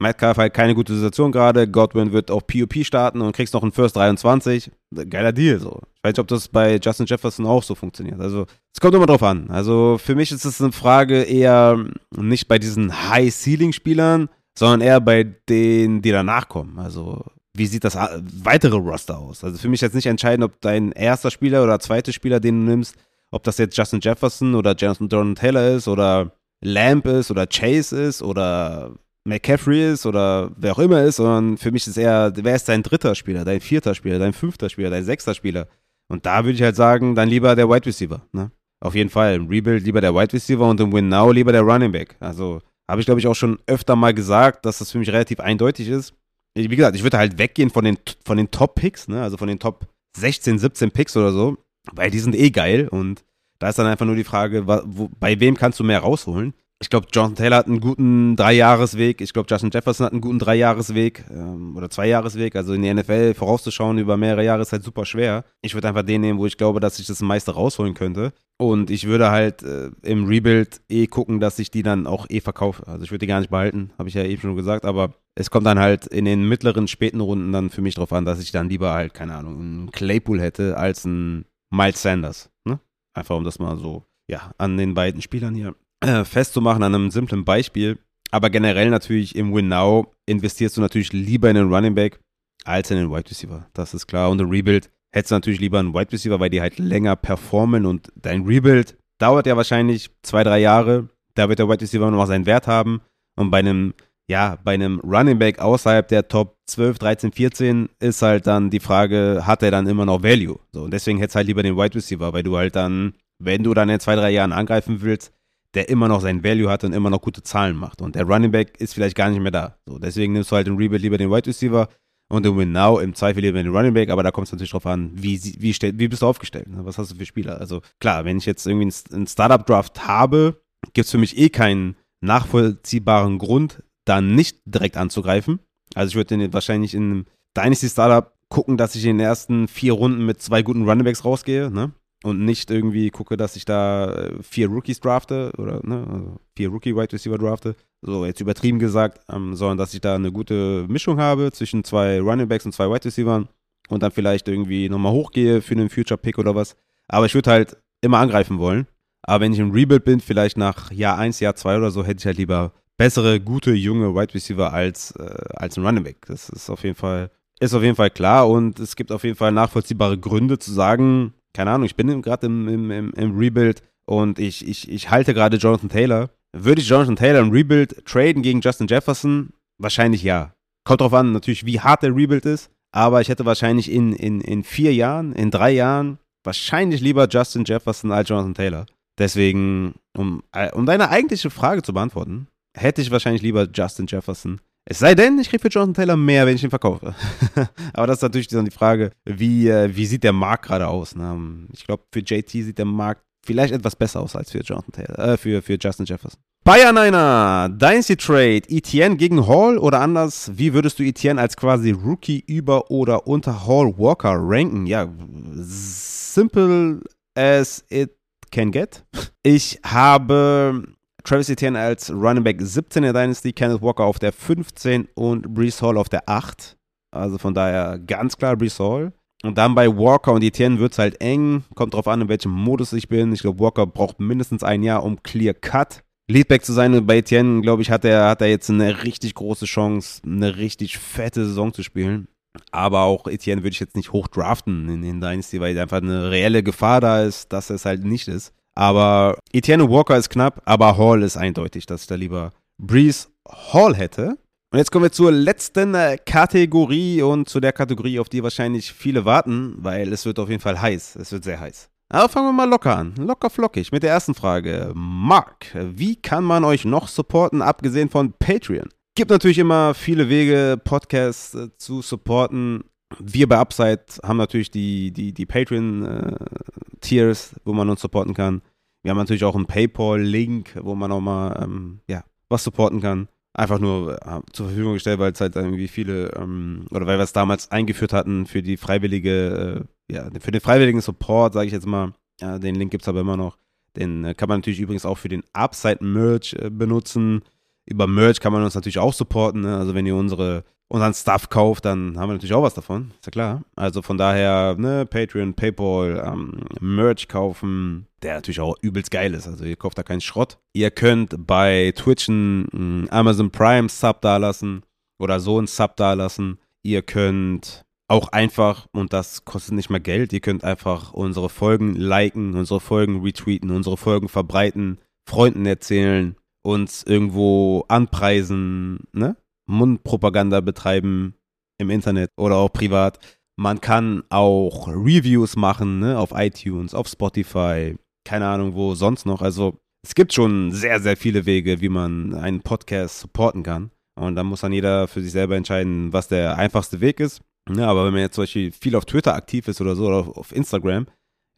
Metcalf hat keine gute Situation gerade. Godwin wird auf POP starten und kriegst noch einen First 23. Geiler Deal, so. Ich weiß nicht, ob das bei Justin Jefferson auch so funktioniert. Also, es kommt immer drauf an. Also, für mich ist es eine Frage eher nicht bei diesen High-Ceiling-Spielern, sondern eher bei denen, die danach kommen. Also, wie sieht das weitere Roster aus? Also, für mich jetzt nicht entscheidend, ob dein erster Spieler oder zweiter Spieler, den du nimmst, ob das jetzt Justin Jefferson oder Jonathan Taylor ist oder Lamp ist oder Chase ist oder McCaffrey ist oder wer auch immer ist, sondern für mich ist eher, wer ist dein dritter Spieler, dein vierter Spieler, dein fünfter Spieler, dein sechster Spieler? Und da würde ich halt sagen, dann lieber der Wide Receiver. Ne? Auf jeden Fall. Im Rebuild lieber der Wide Receiver und im Win Now lieber der Running Back. Also habe ich, glaube ich, auch schon öfter mal gesagt, dass das für mich relativ eindeutig ist. Wie gesagt, ich würde halt weggehen von den, von den Top-Picks, ne? also von den Top 16, 17 Picks oder so, weil die sind eh geil und da ist dann einfach nur die Frage, wo, bei wem kannst du mehr rausholen? Ich glaube, Jonathan Taylor hat einen guten Dreijahresweg. Ich glaube, Justin Jefferson hat einen guten Dreijahresweg ähm, oder Zweijahresweg. Also in die NFL vorauszuschauen über mehrere Jahre ist halt super schwer. Ich würde einfach den nehmen, wo ich glaube, dass ich das meiste rausholen könnte. Und ich würde halt äh, im Rebuild eh gucken, dass ich die dann auch eh verkaufe. Also ich würde die gar nicht behalten, habe ich ja eben schon gesagt. Aber es kommt dann halt in den mittleren, späten Runden dann für mich drauf an, dass ich dann lieber halt, keine Ahnung, einen Claypool hätte als einen Miles Sanders. Ne? Einfach um das mal so, ja, an den beiden Spielern hier äh, festzumachen an einem simplen Beispiel. Aber generell natürlich im Win Now investierst du natürlich lieber in einen Running Back als in einen Wide Receiver. Das ist klar. Und im Rebuild hättest du natürlich lieber einen Wide Receiver, weil die halt länger performen und dein Rebuild dauert ja wahrscheinlich zwei, drei Jahre. Da wird der Wide Receiver noch seinen Wert haben. Und bei einem, ja, bei einem Running Back außerhalb der Top 12, 13, 14 ist halt dann die Frage, hat er dann immer noch Value? So, und deswegen hättest du halt lieber den Wide Receiver, weil du halt dann, wenn du dann in zwei, drei Jahren angreifen willst, der immer noch sein Value hat und immer noch gute Zahlen macht. Und der Running Back ist vielleicht gar nicht mehr da. So, deswegen nimmst du halt im Rebuild lieber den Wide Receiver und im Win Now im Zweifel lieber den Running Back, aber da kommt es natürlich drauf an, wie, wie, stell, wie bist du aufgestellt? Ne? Was hast du für Spieler? Also klar, wenn ich jetzt irgendwie einen Startup-Draft habe, gibt es für mich eh keinen nachvollziehbaren Grund, da nicht direkt anzugreifen. Also ich würde wahrscheinlich in einem Dynasty Startup gucken, dass ich in den ersten vier Runden mit zwei guten Runningbacks rausgehe, ne? Und nicht irgendwie gucke, dass ich da äh, vier Rookies drafte oder ne, also vier Rookie-Wide Receiver drafte, so jetzt übertrieben gesagt, ähm, sondern dass ich da eine gute Mischung habe zwischen zwei Running Backs und zwei Wide Receivers und dann vielleicht irgendwie nochmal hochgehe für einen Future-Pick oder was. Aber ich würde halt immer angreifen wollen. Aber wenn ich im Rebuild bin, vielleicht nach Jahr 1, Jahr 2 oder so, hätte ich halt lieber bessere, gute, junge Wide Receiver als, äh, als ein Running Back. Das ist auf jeden Fall, ist auf jeden Fall klar und es gibt auf jeden Fall nachvollziehbare Gründe zu sagen, keine Ahnung, ich bin gerade im, im, im, im, Rebuild und ich, ich, ich halte gerade Jonathan Taylor. Würde ich Jonathan Taylor im Rebuild traden gegen Justin Jefferson? Wahrscheinlich ja. Kommt drauf an, natürlich, wie hart der Rebuild ist. Aber ich hätte wahrscheinlich in, in, in vier Jahren, in drei Jahren, wahrscheinlich lieber Justin Jefferson als Jonathan Taylor. Deswegen, um, äh, um deine eigentliche Frage zu beantworten, hätte ich wahrscheinlich lieber Justin Jefferson es sei denn, ich kriege für Jonathan Taylor mehr, wenn ich ihn verkaufe. [laughs] Aber das ist natürlich dann die Frage, wie, äh, wie sieht der Markt gerade aus? Ne? Ich glaube, für JT sieht der Markt vielleicht etwas besser aus als für Jonathan Taylor, äh, für, für Justin Jefferson. Bayern einer, Dynasty Trade, Etienne gegen Hall oder anders, wie würdest du Etienne als quasi Rookie über oder unter Hall Walker ranken? Ja, simple as it can get. Ich habe Travis Etienne als Running Back 17 in der Dynasty, Kenneth Walker auf der 15 und Brees Hall auf der 8. Also von daher ganz klar Brees Hall. Und dann bei Walker und Etienne wird es halt eng. Kommt drauf an, in welchem Modus ich bin. Ich glaube, Walker braucht mindestens ein Jahr, um Clear Cut Leadback zu sein. Und bei Etienne, glaube ich, hat er, hat er jetzt eine richtig große Chance, eine richtig fette Saison zu spielen. Aber auch Etienne würde ich jetzt nicht hoch draften in den Dynasty, weil einfach eine reelle Gefahr da ist, dass es halt nicht ist. Aber Etienne Walker ist knapp, aber Hall ist eindeutig, dass ich da lieber Breeze Hall hätte. Und jetzt kommen wir zur letzten äh, Kategorie und zu der Kategorie, auf die wahrscheinlich viele warten, weil es wird auf jeden Fall heiß. Es wird sehr heiß. Aber fangen wir mal locker an. Locker flockig mit der ersten Frage. Mark, wie kann man euch noch supporten, abgesehen von Patreon? Gibt natürlich immer viele Wege, Podcasts äh, zu supporten wir bei Upside haben natürlich die, die, die Patreon-Tiers, äh, wo man uns supporten kann. Wir haben natürlich auch einen PayPal-Link, wo man auch mal ähm, ja, was supporten kann. Einfach nur äh, zur Verfügung gestellt, weil es halt irgendwie viele, ähm, oder weil wir es damals eingeführt hatten für die freiwillige, äh, ja, für den freiwilligen Support, sage ich jetzt mal. Ja, den Link gibt es aber immer noch. Den äh, kann man natürlich übrigens auch für den Upside-Merch äh, benutzen. Über Merch kann man uns natürlich auch supporten. Ne? Also wenn ihr unsere unseren Stuff kauft, dann haben wir natürlich auch was davon. Ist ja klar. Also von daher, ne, Patreon, PayPal, ähm, Merch kaufen, der natürlich auch übelst geil ist. Also ihr kauft da keinen Schrott. Ihr könnt bei Twitch einen Amazon Prime Sub dalassen oder so einen Sub dalassen. Ihr könnt auch einfach, und das kostet nicht mehr Geld, ihr könnt einfach unsere Folgen liken, unsere Folgen retweeten, unsere Folgen verbreiten, Freunden erzählen, uns irgendwo anpreisen, ne? Mundpropaganda betreiben im Internet oder auch privat. Man kann auch Reviews machen ne, auf iTunes, auf Spotify, keine Ahnung wo sonst noch. Also es gibt schon sehr, sehr viele Wege, wie man einen Podcast supporten kann. Und da muss dann jeder für sich selber entscheiden, was der einfachste Weg ist. Ja, aber wenn man jetzt zum Beispiel viel auf Twitter aktiv ist oder so oder auf Instagram,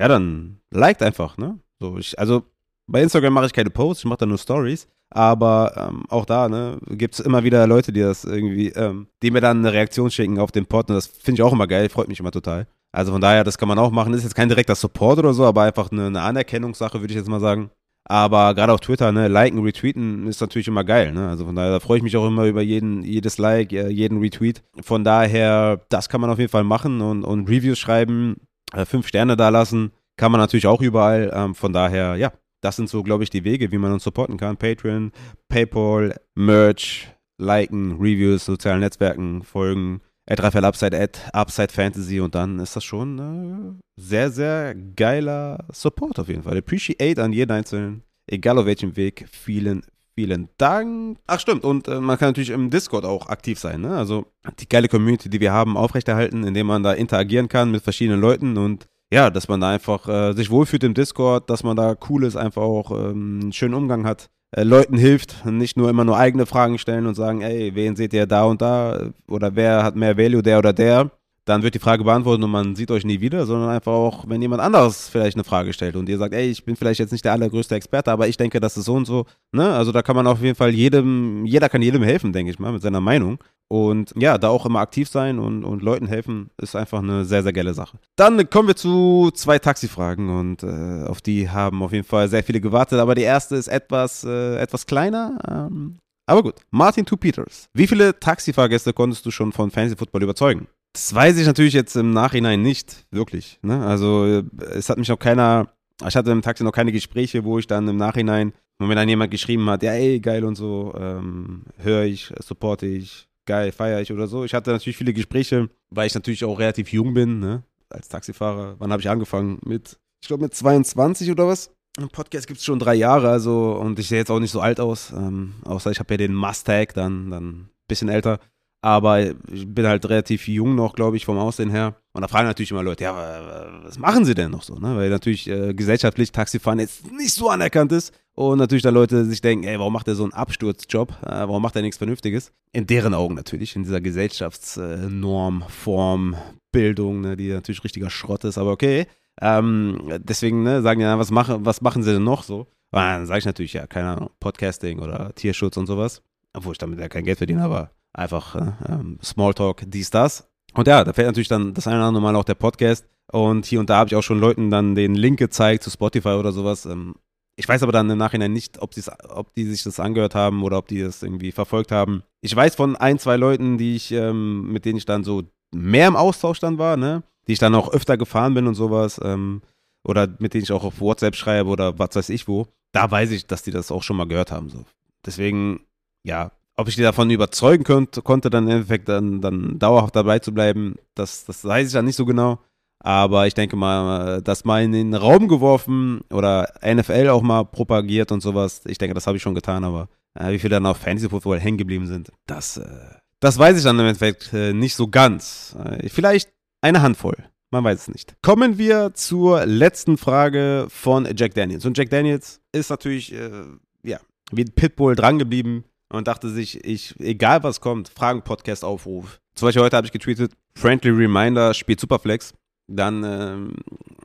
ja, dann liked einfach, ne? So, ich, also bei Instagram mache ich keine Posts, ich mache da nur Stories. Aber ähm, auch da ne, gibt es immer wieder Leute, die das irgendwie, ähm, die mir dann eine Reaktion schicken auf den Pod. Und das finde ich auch immer geil, freut mich immer total. Also von daher, das kann man auch machen. Ist jetzt kein direkter Support oder so, aber einfach eine, eine Anerkennungssache, würde ich jetzt mal sagen. Aber gerade auf Twitter, ne, liken, retweeten ist natürlich immer geil. Ne? Also von daher, da freue ich mich auch immer über jeden, jedes Like, jeden Retweet. Von daher, das kann man auf jeden Fall machen und, und Reviews schreiben, äh, fünf Sterne da lassen. Kann man natürlich auch überall. Ähm, von daher, ja, das sind so, glaube ich, die Wege, wie man uns supporten kann. Patreon, PayPal, Merch, liken, Reviews, sozialen Netzwerken, folgen, Adreifel Upside, Ad, Upside Fantasy und dann ist das schon äh, sehr, sehr geiler Support auf jeden Fall. Appreciate an jeden Einzelnen, egal auf welchem Weg. Vielen, vielen Dank. Ach stimmt, und äh, man kann natürlich im Discord auch aktiv sein. Ne? Also die geile Community, die wir haben, aufrechterhalten, indem man da interagieren kann mit verschiedenen Leuten und ja, dass man da einfach äh, sich wohlfühlt im Discord, dass man da cool ist, einfach auch ähm, schönen Umgang hat, äh, Leuten hilft, nicht nur immer nur eigene Fragen stellen und sagen, ey, wen seht ihr da und da? Oder wer hat mehr Value, der oder der, dann wird die Frage beantwortet und man sieht euch nie wieder, sondern einfach auch, wenn jemand anderes vielleicht eine Frage stellt und ihr sagt, ey, ich bin vielleicht jetzt nicht der allergrößte Experte, aber ich denke, das ist so und so, ne? Also da kann man auf jeden Fall jedem, jeder kann jedem helfen, denke ich mal, mit seiner Meinung. Und ja, da auch immer aktiv sein und, und Leuten helfen, ist einfach eine sehr, sehr geile Sache. Dann kommen wir zu zwei Taxifragen und äh, auf die haben auf jeden Fall sehr viele gewartet, aber die erste ist etwas, äh, etwas kleiner. Ähm, aber gut, Martin Two Peters. Wie viele Taxifahrgäste konntest du schon von Fantasy Football überzeugen? Das weiß ich natürlich jetzt im Nachhinein nicht, wirklich. Ne? Also es hat mich noch keiner, ich hatte im Taxi noch keine Gespräche, wo ich dann im Nachhinein, wenn mir dann jemand geschrieben hat, ja ey, geil und so, ähm, höre ich, supporte ich, geil, feiere ich oder so. Ich hatte natürlich viele Gespräche, weil ich natürlich auch relativ jung bin, ne? als Taxifahrer. Wann habe ich angefangen? Mit, ich glaube mit 22 oder was? Ein Podcast gibt es schon drei Jahre, also und ich sehe jetzt auch nicht so alt aus, ähm, außer ich habe ja den Mustag, dann, dann ein bisschen älter. Aber ich bin halt relativ jung noch, glaube ich, vom Aussehen her. Und da fragen natürlich immer Leute, ja, was machen sie denn noch so? Ne? Weil natürlich äh, gesellschaftlich Taxifahren jetzt nicht so anerkannt ist. Und natürlich dann Leute sich denken, ey, warum macht er so einen Absturzjob? Äh, warum macht er nichts Vernünftiges? In deren Augen natürlich, in dieser Gesellschaftsnorm, Form, Bildung, ne, die natürlich richtiger Schrott ist. Aber okay. Ähm, deswegen ne, sagen ja, was, machen, was machen sie denn noch so? Und dann sage ich natürlich, ja, keine Ahnung, Podcasting oder Tierschutz und sowas. Obwohl ich damit ja kein Geld verdiene, aber einfach äh, ähm, Smalltalk, dies, das. Und ja, da fällt natürlich dann das eine oder andere Mal auch der Podcast. Und hier und da habe ich auch schon Leuten dann den Link gezeigt zu Spotify oder sowas. Ähm, ich weiß aber dann im Nachhinein nicht, ob, ob die sich das angehört haben oder ob die das irgendwie verfolgt haben. Ich weiß von ein, zwei Leuten, die ich, ähm, mit denen ich dann so mehr im Austausch dann war, ne? Die ich dann auch öfter gefahren bin und sowas. Ähm, oder mit denen ich auch auf WhatsApp schreibe oder was weiß ich wo. Da weiß ich, dass die das auch schon mal gehört haben. So. Deswegen, ja, ob ich die davon überzeugen konnte, konnte dann im Endeffekt dann, dann dauerhaft dabei zu bleiben, das, das weiß ich dann nicht so genau. Aber ich denke mal, das mal in den Raum geworfen oder NFL auch mal propagiert und sowas. Ich denke, das habe ich schon getan, aber äh, wie viele dann auf Fantasy Football hängen geblieben sind, das, äh, das weiß ich dann im Endeffekt äh, nicht so ganz. Vielleicht eine Handvoll. Man weiß es nicht. Kommen wir zur letzten Frage von Jack Daniels. Und Jack Daniels ist natürlich, äh, ja, wie Pitbull drangeblieben und dachte sich, ich, egal was kommt, Fragen-Podcast aufruf. Zum Beispiel heute habe ich getweetet, Friendly Reminder spielt Superflex. Dann ähm,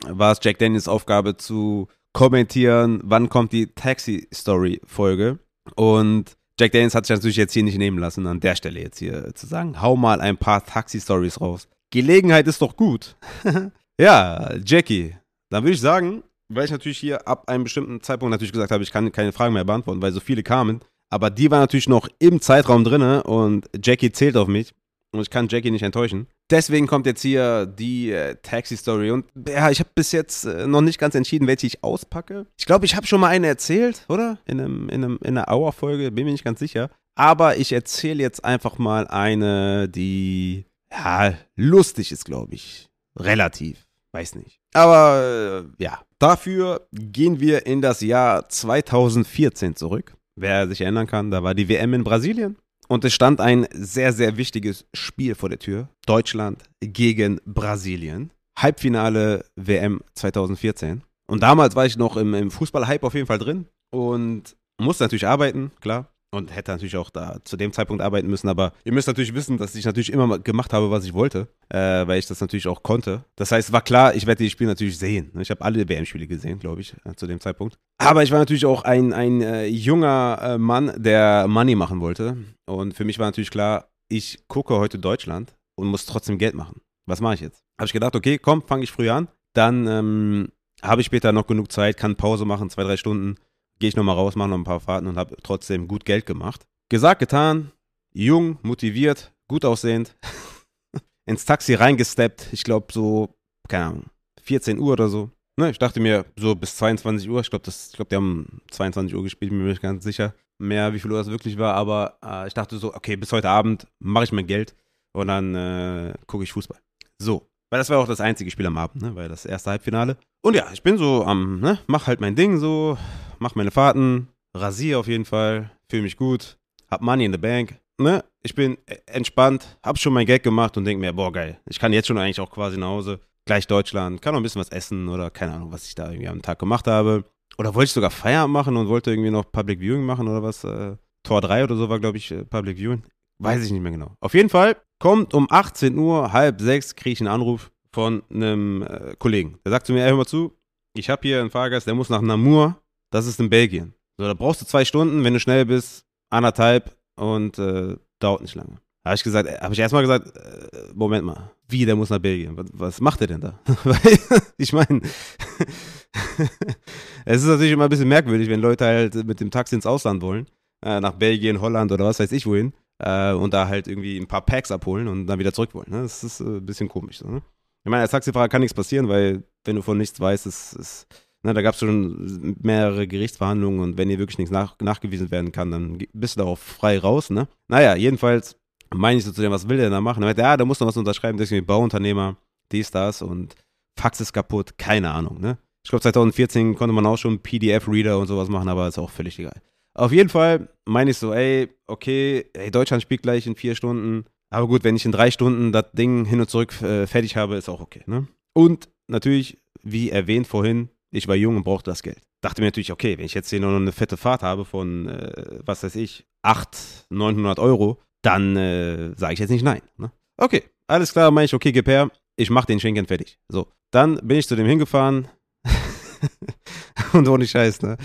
war es Jack Daniels Aufgabe zu kommentieren, wann kommt die Taxi-Story-Folge. Und Jack Daniels hat sich natürlich jetzt hier nicht nehmen lassen, an der Stelle jetzt hier zu sagen, hau mal ein paar Taxi-Stories raus. Gelegenheit ist doch gut. [laughs] ja, Jackie, dann würde ich sagen, weil ich natürlich hier ab einem bestimmten Zeitpunkt natürlich gesagt habe, ich kann keine Fragen mehr beantworten, weil so viele kamen, Aber die war natürlich noch im Zeitraum drin und Jackie zählt auf mich und ich kann Jackie nicht enttäuschen. Deswegen kommt jetzt hier die äh, Taxi-Story und ja, ich habe bis jetzt äh, noch nicht ganz entschieden, welche ich auspacke. Ich glaube, ich habe schon mal eine erzählt, oder? In, einem, in, einem, in einer Hour-Folge, bin mir nicht ganz sicher. Aber ich erzähle jetzt einfach mal eine, die ja lustig ist, glaube ich. Relativ. Weiß nicht. Aber äh, ja, dafür gehen wir in das Jahr 2014 zurück. Wer sich erinnern kann, da war die WM in Brasilien. Und es stand ein sehr, sehr wichtiges Spiel vor der Tür. Deutschland gegen Brasilien. Halbfinale WM 2014. Und damals war ich noch im, im Fußball-Hype auf jeden Fall drin und musste natürlich arbeiten, klar und hätte natürlich auch da zu dem Zeitpunkt arbeiten müssen. Aber ihr müsst natürlich wissen, dass ich natürlich immer gemacht habe, was ich wollte, äh, weil ich das natürlich auch konnte. Das heißt, war klar, ich werde die Spiele natürlich sehen. Ich habe alle WM-Spiele gesehen, glaube ich, äh, zu dem Zeitpunkt. Aber ich war natürlich auch ein, ein äh, junger äh, Mann, der Money machen wollte. Und für mich war natürlich klar, ich gucke heute Deutschland und muss trotzdem Geld machen. Was mache ich jetzt? Habe ich gedacht, okay, komm, fange ich früh an. Dann ähm, habe ich später noch genug Zeit, kann Pause machen, zwei, drei Stunden gehe ich nochmal raus, mache noch ein paar Fahrten und habe trotzdem gut Geld gemacht. Gesagt, getan, jung, motiviert, gut aussehend, [laughs] ins Taxi reingesteppt. Ich glaube so, keine Ahnung, 14 Uhr oder so. Ne, ich dachte mir so bis 22 Uhr. Ich glaube, glaub, die haben 22 Uhr gespielt, bin mir nicht ganz sicher mehr, wie viel Uhr das wirklich war. Aber äh, ich dachte so, okay, bis heute Abend mache ich mein Geld und dann äh, gucke ich Fußball. So, weil das war auch das einzige Spiel am Abend, ne? Weil das erste Halbfinale. Und ja, ich bin so am, ne, mach halt mein Ding so, mach meine Fahrten, rasiere auf jeden Fall, fühle mich gut, hab Money in the Bank, ne? Ich bin entspannt, hab schon mein Geld gemacht und denke mir, boah, geil. Ich kann jetzt schon eigentlich auch quasi nach Hause, gleich Deutschland, kann noch ein bisschen was essen oder keine Ahnung, was ich da irgendwie am Tag gemacht habe. Oder wollte ich sogar Feierabend machen und wollte irgendwie noch Public Viewing machen oder was? Äh, Tor 3 oder so war, glaube ich, äh, Public Viewing. Weiß ich nicht mehr genau. Auf jeden Fall kommt um 18 Uhr, halb sechs, kriege ich einen Anruf von einem äh, Kollegen. Der sagt zu mir, ey, hör mal zu, ich habe hier einen Fahrgast, der muss nach Namur, das ist in Belgien. So, da brauchst du zwei Stunden, wenn du schnell bist, anderthalb und äh, dauert nicht lange. Habe ich gesagt, habe ich erstmal gesagt, äh, Moment mal, wie, der muss nach Belgien? Was, was macht der denn da? [laughs] ich meine, [laughs] es ist natürlich immer ein bisschen merkwürdig, wenn Leute halt mit dem Taxi ins Ausland wollen, äh, nach Belgien, Holland oder was weiß ich wohin äh, und da halt irgendwie ein paar Packs abholen und dann wieder zurück wollen. Ne? Das ist äh, ein bisschen komisch. So, ne? Ich meine, als Taxifahrer kann nichts passieren, weil wenn du von nichts weißt, ist, ist ne, da gab es schon mehrere Gerichtsverhandlungen und wenn dir wirklich nichts nach, nachgewiesen werden kann, dann bist du darauf frei raus. Ne? Naja, jedenfalls meine ich so zu dem, was will der denn da machen? Er meinte, ja, da muss noch was unterschreiben, deswegen Bauunternehmer, dies, das und Fax ist kaputt, keine Ahnung. Ne? Ich glaube, 2014 konnte man auch schon PDF-Reader und sowas machen, aber ist auch völlig egal. Auf jeden Fall meine ich so, ey, okay, ey, Deutschland spielt gleich in vier Stunden. Aber gut, wenn ich in drei Stunden das Ding hin und zurück äh, fertig habe, ist auch okay. Ne? Und natürlich, wie erwähnt vorhin, ich war jung und brauchte das Geld. Dachte mir natürlich, okay, wenn ich jetzt hier noch eine fette Fahrt habe von, äh, was weiß ich, 800, 900 Euro, dann äh, sage ich jetzt nicht nein. Ne? Okay, alles klar, meine ich, okay, gib her, ich mache den Schenken fertig. So, dann bin ich zu dem hingefahren [laughs] und ohne Scheiß, ne?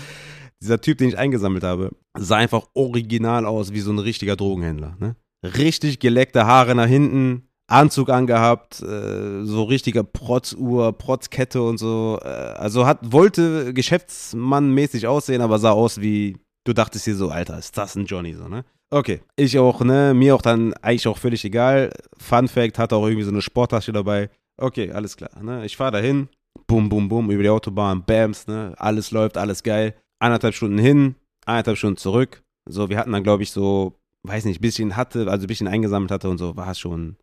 dieser Typ, den ich eingesammelt habe, sah einfach original aus wie so ein richtiger Drogenhändler. Ne? Richtig geleckte Haare nach hinten, Anzug angehabt, äh, so richtiger Protzuhr, Protzkette und so. Äh, also hat, wollte Geschäftsmannmäßig aussehen, aber sah aus wie, du dachtest hier so, Alter, ist das ein Johnny so, ne? Okay, ich auch, ne? Mir auch dann eigentlich auch völlig egal. Fun Fact, hatte auch irgendwie so eine Sporttasche dabei. Okay, alles klar, ne? Ich fahre dahin, bum, bum, bum, über die Autobahn, Bams, ne? Alles läuft, alles geil anderthalb Stunden hin, anderthalb Stunden zurück. So, wir hatten dann, glaube ich, so, weiß nicht, bisschen hatte, also bisschen eingesammelt hatte und so, war es schon,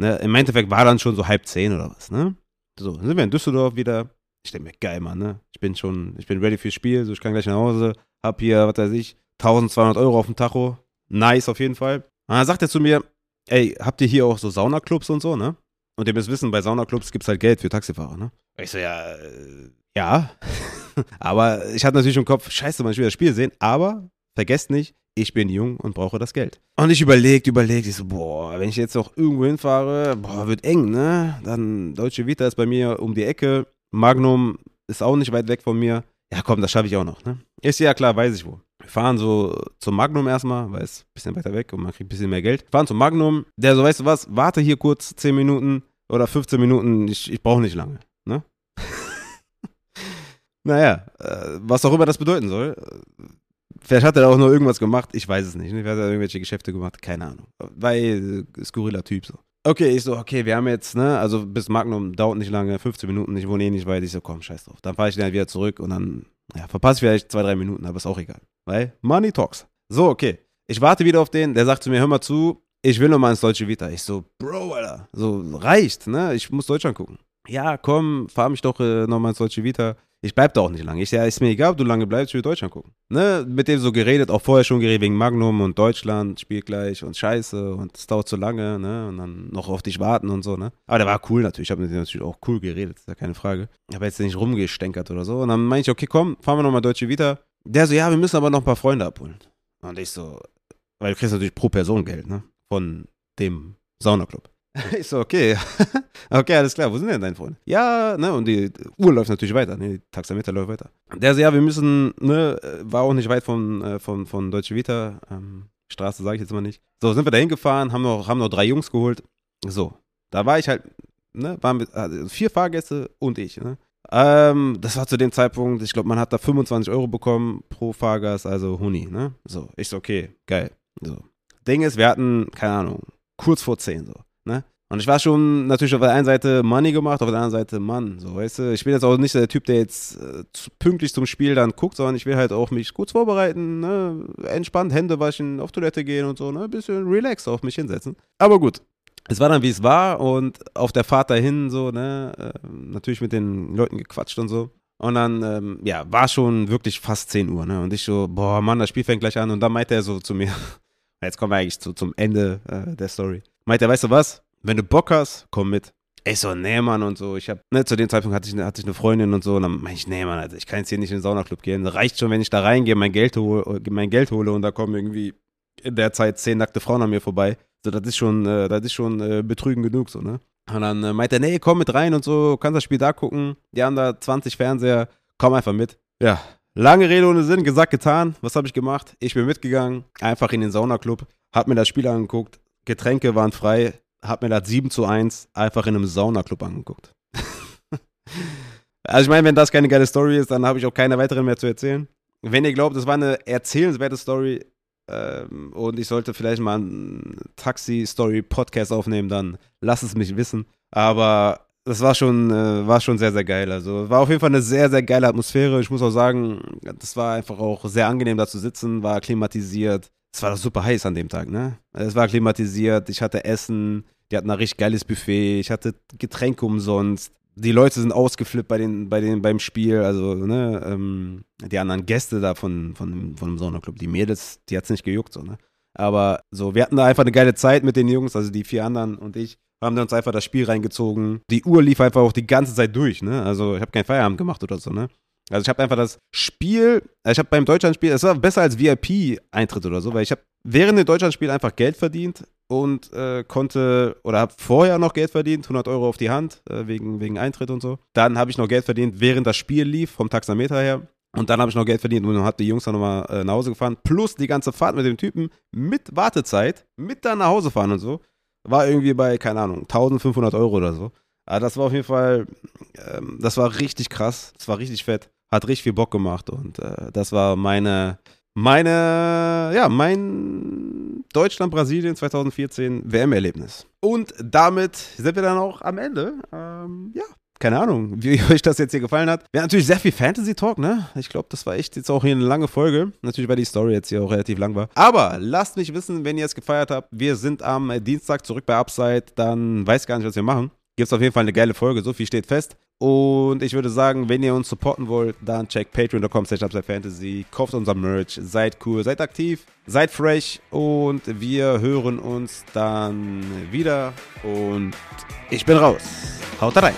ne, im Endeffekt war dann schon so halb zehn oder was, ne? So, dann sind wir in Düsseldorf wieder. Ich denke mir, geil, Mann, ne? Ich bin schon, ich bin ready fürs Spiel, so, ich kann gleich nach Hause, hab hier, was weiß ich, 1200 Euro auf dem Tacho. Nice auf jeden Fall. Und dann sagt er zu mir, ey, habt ihr hier auch so Saunaclubs und so, ne? Und ihr müsst wissen, bei Saunaclubs gibt es halt Geld für Taxifahrer, ne? Ich so, ja, äh, ja. [laughs] aber ich hatte natürlich im Kopf, scheiße, man, ich will das Spiel sehen, aber vergesst nicht, ich bin jung und brauche das Geld. Und ich überlegt, überlegt, ich so, boah, wenn ich jetzt noch irgendwo hinfahre, boah, wird eng, ne? Dann Deutsche Vita ist bei mir um die Ecke, Magnum ist auch nicht weit weg von mir. Ja, komm, das schaffe ich auch noch, ne? Ist ja klar, weiß ich wo. Wir fahren so zum Magnum erstmal, weil es ein bisschen weiter weg und man kriegt ein bisschen mehr Geld. Wir fahren zum Magnum, der so, weißt du was, warte hier kurz 10 Minuten oder 15 Minuten, ich, ich brauche nicht lange, ne? [laughs] Naja, äh, was auch immer das bedeuten soll. Vielleicht hat er auch nur irgendwas gemacht, ich weiß es nicht. Vielleicht hat er irgendwelche Geschäfte gemacht, keine Ahnung. Weil, äh, skurriler Typ so. Okay, ich so, okay, wir haben jetzt, ne, also bis Magnum dauert nicht lange, 15 Minuten, ich wohne eh nicht weit. Ich so, komm, scheiß drauf. Dann fahre ich dann halt wieder zurück und dann, ja, verpasse ich vielleicht zwei, drei Minuten, aber ist auch egal. Weil, Money talks. So, okay. Ich warte wieder auf den, der sagt zu mir, hör mal zu, ich will noch mal ins Deutsche Vita. Ich so, Bro, Alter, so reicht, ne? Ich muss Deutschland gucken. Ja, komm, fahr mich doch äh, noch mal ins Deutsche Vita ich bleib da auch nicht lange. Ich ja, ist mir egal, ob du lange bleibst, ich will Deutschland gucken. Ne, mit dem so geredet, auch vorher schon geredet wegen Magnum und Deutschland spielt gleich und Scheiße und es dauert zu lange, ne, und dann noch auf dich warten und so, ne. Aber der war cool natürlich, ich habe mit dem natürlich auch cool geredet, ist ja keine Frage. Ich habe jetzt nicht rumgestänkert oder so. Und dann meinte ich, okay, komm, fahren wir nochmal Deutsche Vita. Der so, ja, wir müssen aber noch ein paar Freunde abholen. Und ich so, weil du kriegst natürlich pro Person Geld, ne, von dem Saunaclub. [laughs] Ich so, okay. [laughs] okay, alles klar. Wo sind denn deine Freunde? Ja, ne, und die Uhr läuft natürlich weiter. Ne, die Taxameter läuft weiter. Der so, ja, wir müssen, ne, war auch nicht weit von, äh, von, von Deutsche Vita. Ähm, Straße sage ich jetzt mal nicht. So, sind wir da hingefahren, haben noch, haben noch drei Jungs geholt. So, da war ich halt, ne, waren mit, also vier Fahrgäste und ich, ne. Ähm, das war zu dem Zeitpunkt, ich glaube, man hat da 25 Euro bekommen pro Fahrgast, also Huni, ne? So, ich so, okay, geil. So. Ding ist, wir hatten, keine Ahnung, kurz vor 10 so. Ne? Und ich war schon natürlich auf der einen Seite Money gemacht, auf der anderen Seite Mann. So, weißt du, ich bin jetzt auch nicht der Typ, der jetzt äh, pünktlich zum Spiel dann guckt, sondern ich will halt auch mich kurz vorbereiten, ne? entspannt Hände waschen, auf Toilette gehen und so, ne? Ein bisschen relaxed auf mich hinsetzen. Aber gut. Es war dann, wie es war und auf der Fahrt dahin so, ne, äh, natürlich mit den Leuten gequatscht und so. Und dann, ähm, ja, war schon wirklich fast 10 Uhr, ne? Und ich so, boah, Mann, das Spiel fängt gleich an. Und dann meinte er so zu mir, [laughs] jetzt kommen wir eigentlich zu, zum Ende äh, der Story meint er, weißt du was? Wenn du Bock hast, komm mit. Ich so, nee, Mann, und so. Ich hab, ne, zu dem Zeitpunkt hatte ich, hatte ich eine Freundin und so. Und dann meinte ich, nee, Mann, also ich kann jetzt hier nicht in den Saunaclub gehen. Reicht schon, wenn ich da reingehe, mein Geld hole, mein Geld hole und da kommen irgendwie in der Zeit zehn nackte Frauen an mir vorbei. So, das ist schon, äh, das ist schon äh, betrügen genug, so, ne? Und dann äh, meint er, nee, komm mit rein und so, kannst das Spiel da gucken. Die haben da 20 Fernseher, komm einfach mit. Ja, lange Rede ohne Sinn, gesagt, getan. Was habe ich gemacht? Ich bin mitgegangen, einfach in den Saunaclub, hab mir das Spiel angeguckt, Getränke waren frei, hab mir das 7 zu 1 einfach in einem Saunaclub angeguckt. [laughs] also ich meine, wenn das keine geile Story ist, dann habe ich auch keine weiteren mehr zu erzählen. Wenn ihr glaubt, es war eine erzählenswerte Story ähm, und ich sollte vielleicht mal einen Taxi-Story-Podcast aufnehmen, dann lasst es mich wissen. Aber das war schon, äh, war schon sehr, sehr geil. Also war auf jeden Fall eine sehr, sehr geile Atmosphäre. Ich muss auch sagen, das war einfach auch sehr angenehm da zu sitzen, war klimatisiert. Es war doch super heiß an dem Tag, ne? Es war klimatisiert, ich hatte Essen, die hatten ein richtig geiles Buffet, ich hatte Getränke umsonst. Die Leute sind ausgeflippt bei den, bei den, beim Spiel, also, ne, ähm, die anderen Gäste da von, von, von dem Saunaclub, die Mädels, die hat's nicht gejuckt, so, ne? Aber so, wir hatten da einfach eine geile Zeit mit den Jungs, also die vier anderen und ich haben uns einfach das Spiel reingezogen. Die Uhr lief einfach auch die ganze Zeit durch, ne? Also ich habe keinen Feierabend gemacht oder so, ne? Also ich habe einfach das Spiel, ich habe beim Deutschlandspiel, es war besser als VIP-Eintritt oder so, weil ich habe während dem Deutschlandspiel einfach Geld verdient und äh, konnte oder habe vorher noch Geld verdient, 100 Euro auf die Hand äh, wegen, wegen Eintritt und so. Dann habe ich noch Geld verdient, während das Spiel lief, vom Taxameter her. Und dann habe ich noch Geld verdient und hat die Jungs dann nochmal äh, nach Hause gefahren. Plus die ganze Fahrt mit dem Typen mit Wartezeit, mit dann nach Hause fahren und so. War irgendwie bei, keine Ahnung, 1500 Euro oder so. Aber das war auf jeden Fall, ähm, das war richtig krass. Das war richtig fett hat richtig viel Bock gemacht und äh, das war meine, meine, ja, mein Deutschland-Brasilien 2014 WM-Erlebnis. Und damit sind wir dann auch am Ende. Ähm, ja, keine Ahnung, [laughs] wie euch das jetzt hier gefallen hat. Wir haben natürlich sehr viel Fantasy-Talk, ne? Ich glaube, das war echt jetzt auch hier eine lange Folge. Natürlich, weil die Story jetzt hier auch relativ lang war. Aber lasst mich wissen, wenn ihr es gefeiert habt. Wir sind am Dienstag zurück bei Upside. Dann weiß gar nicht, was wir machen. Gibt es auf jeden Fall eine geile Folge. So viel steht fest. Und ich würde sagen, wenn ihr uns supporten wollt, dann checkt patreon.com fantasy, kauft unser Merch, seid cool, seid aktiv, seid fresh und wir hören uns dann wieder. Und ich bin raus. Haut rein.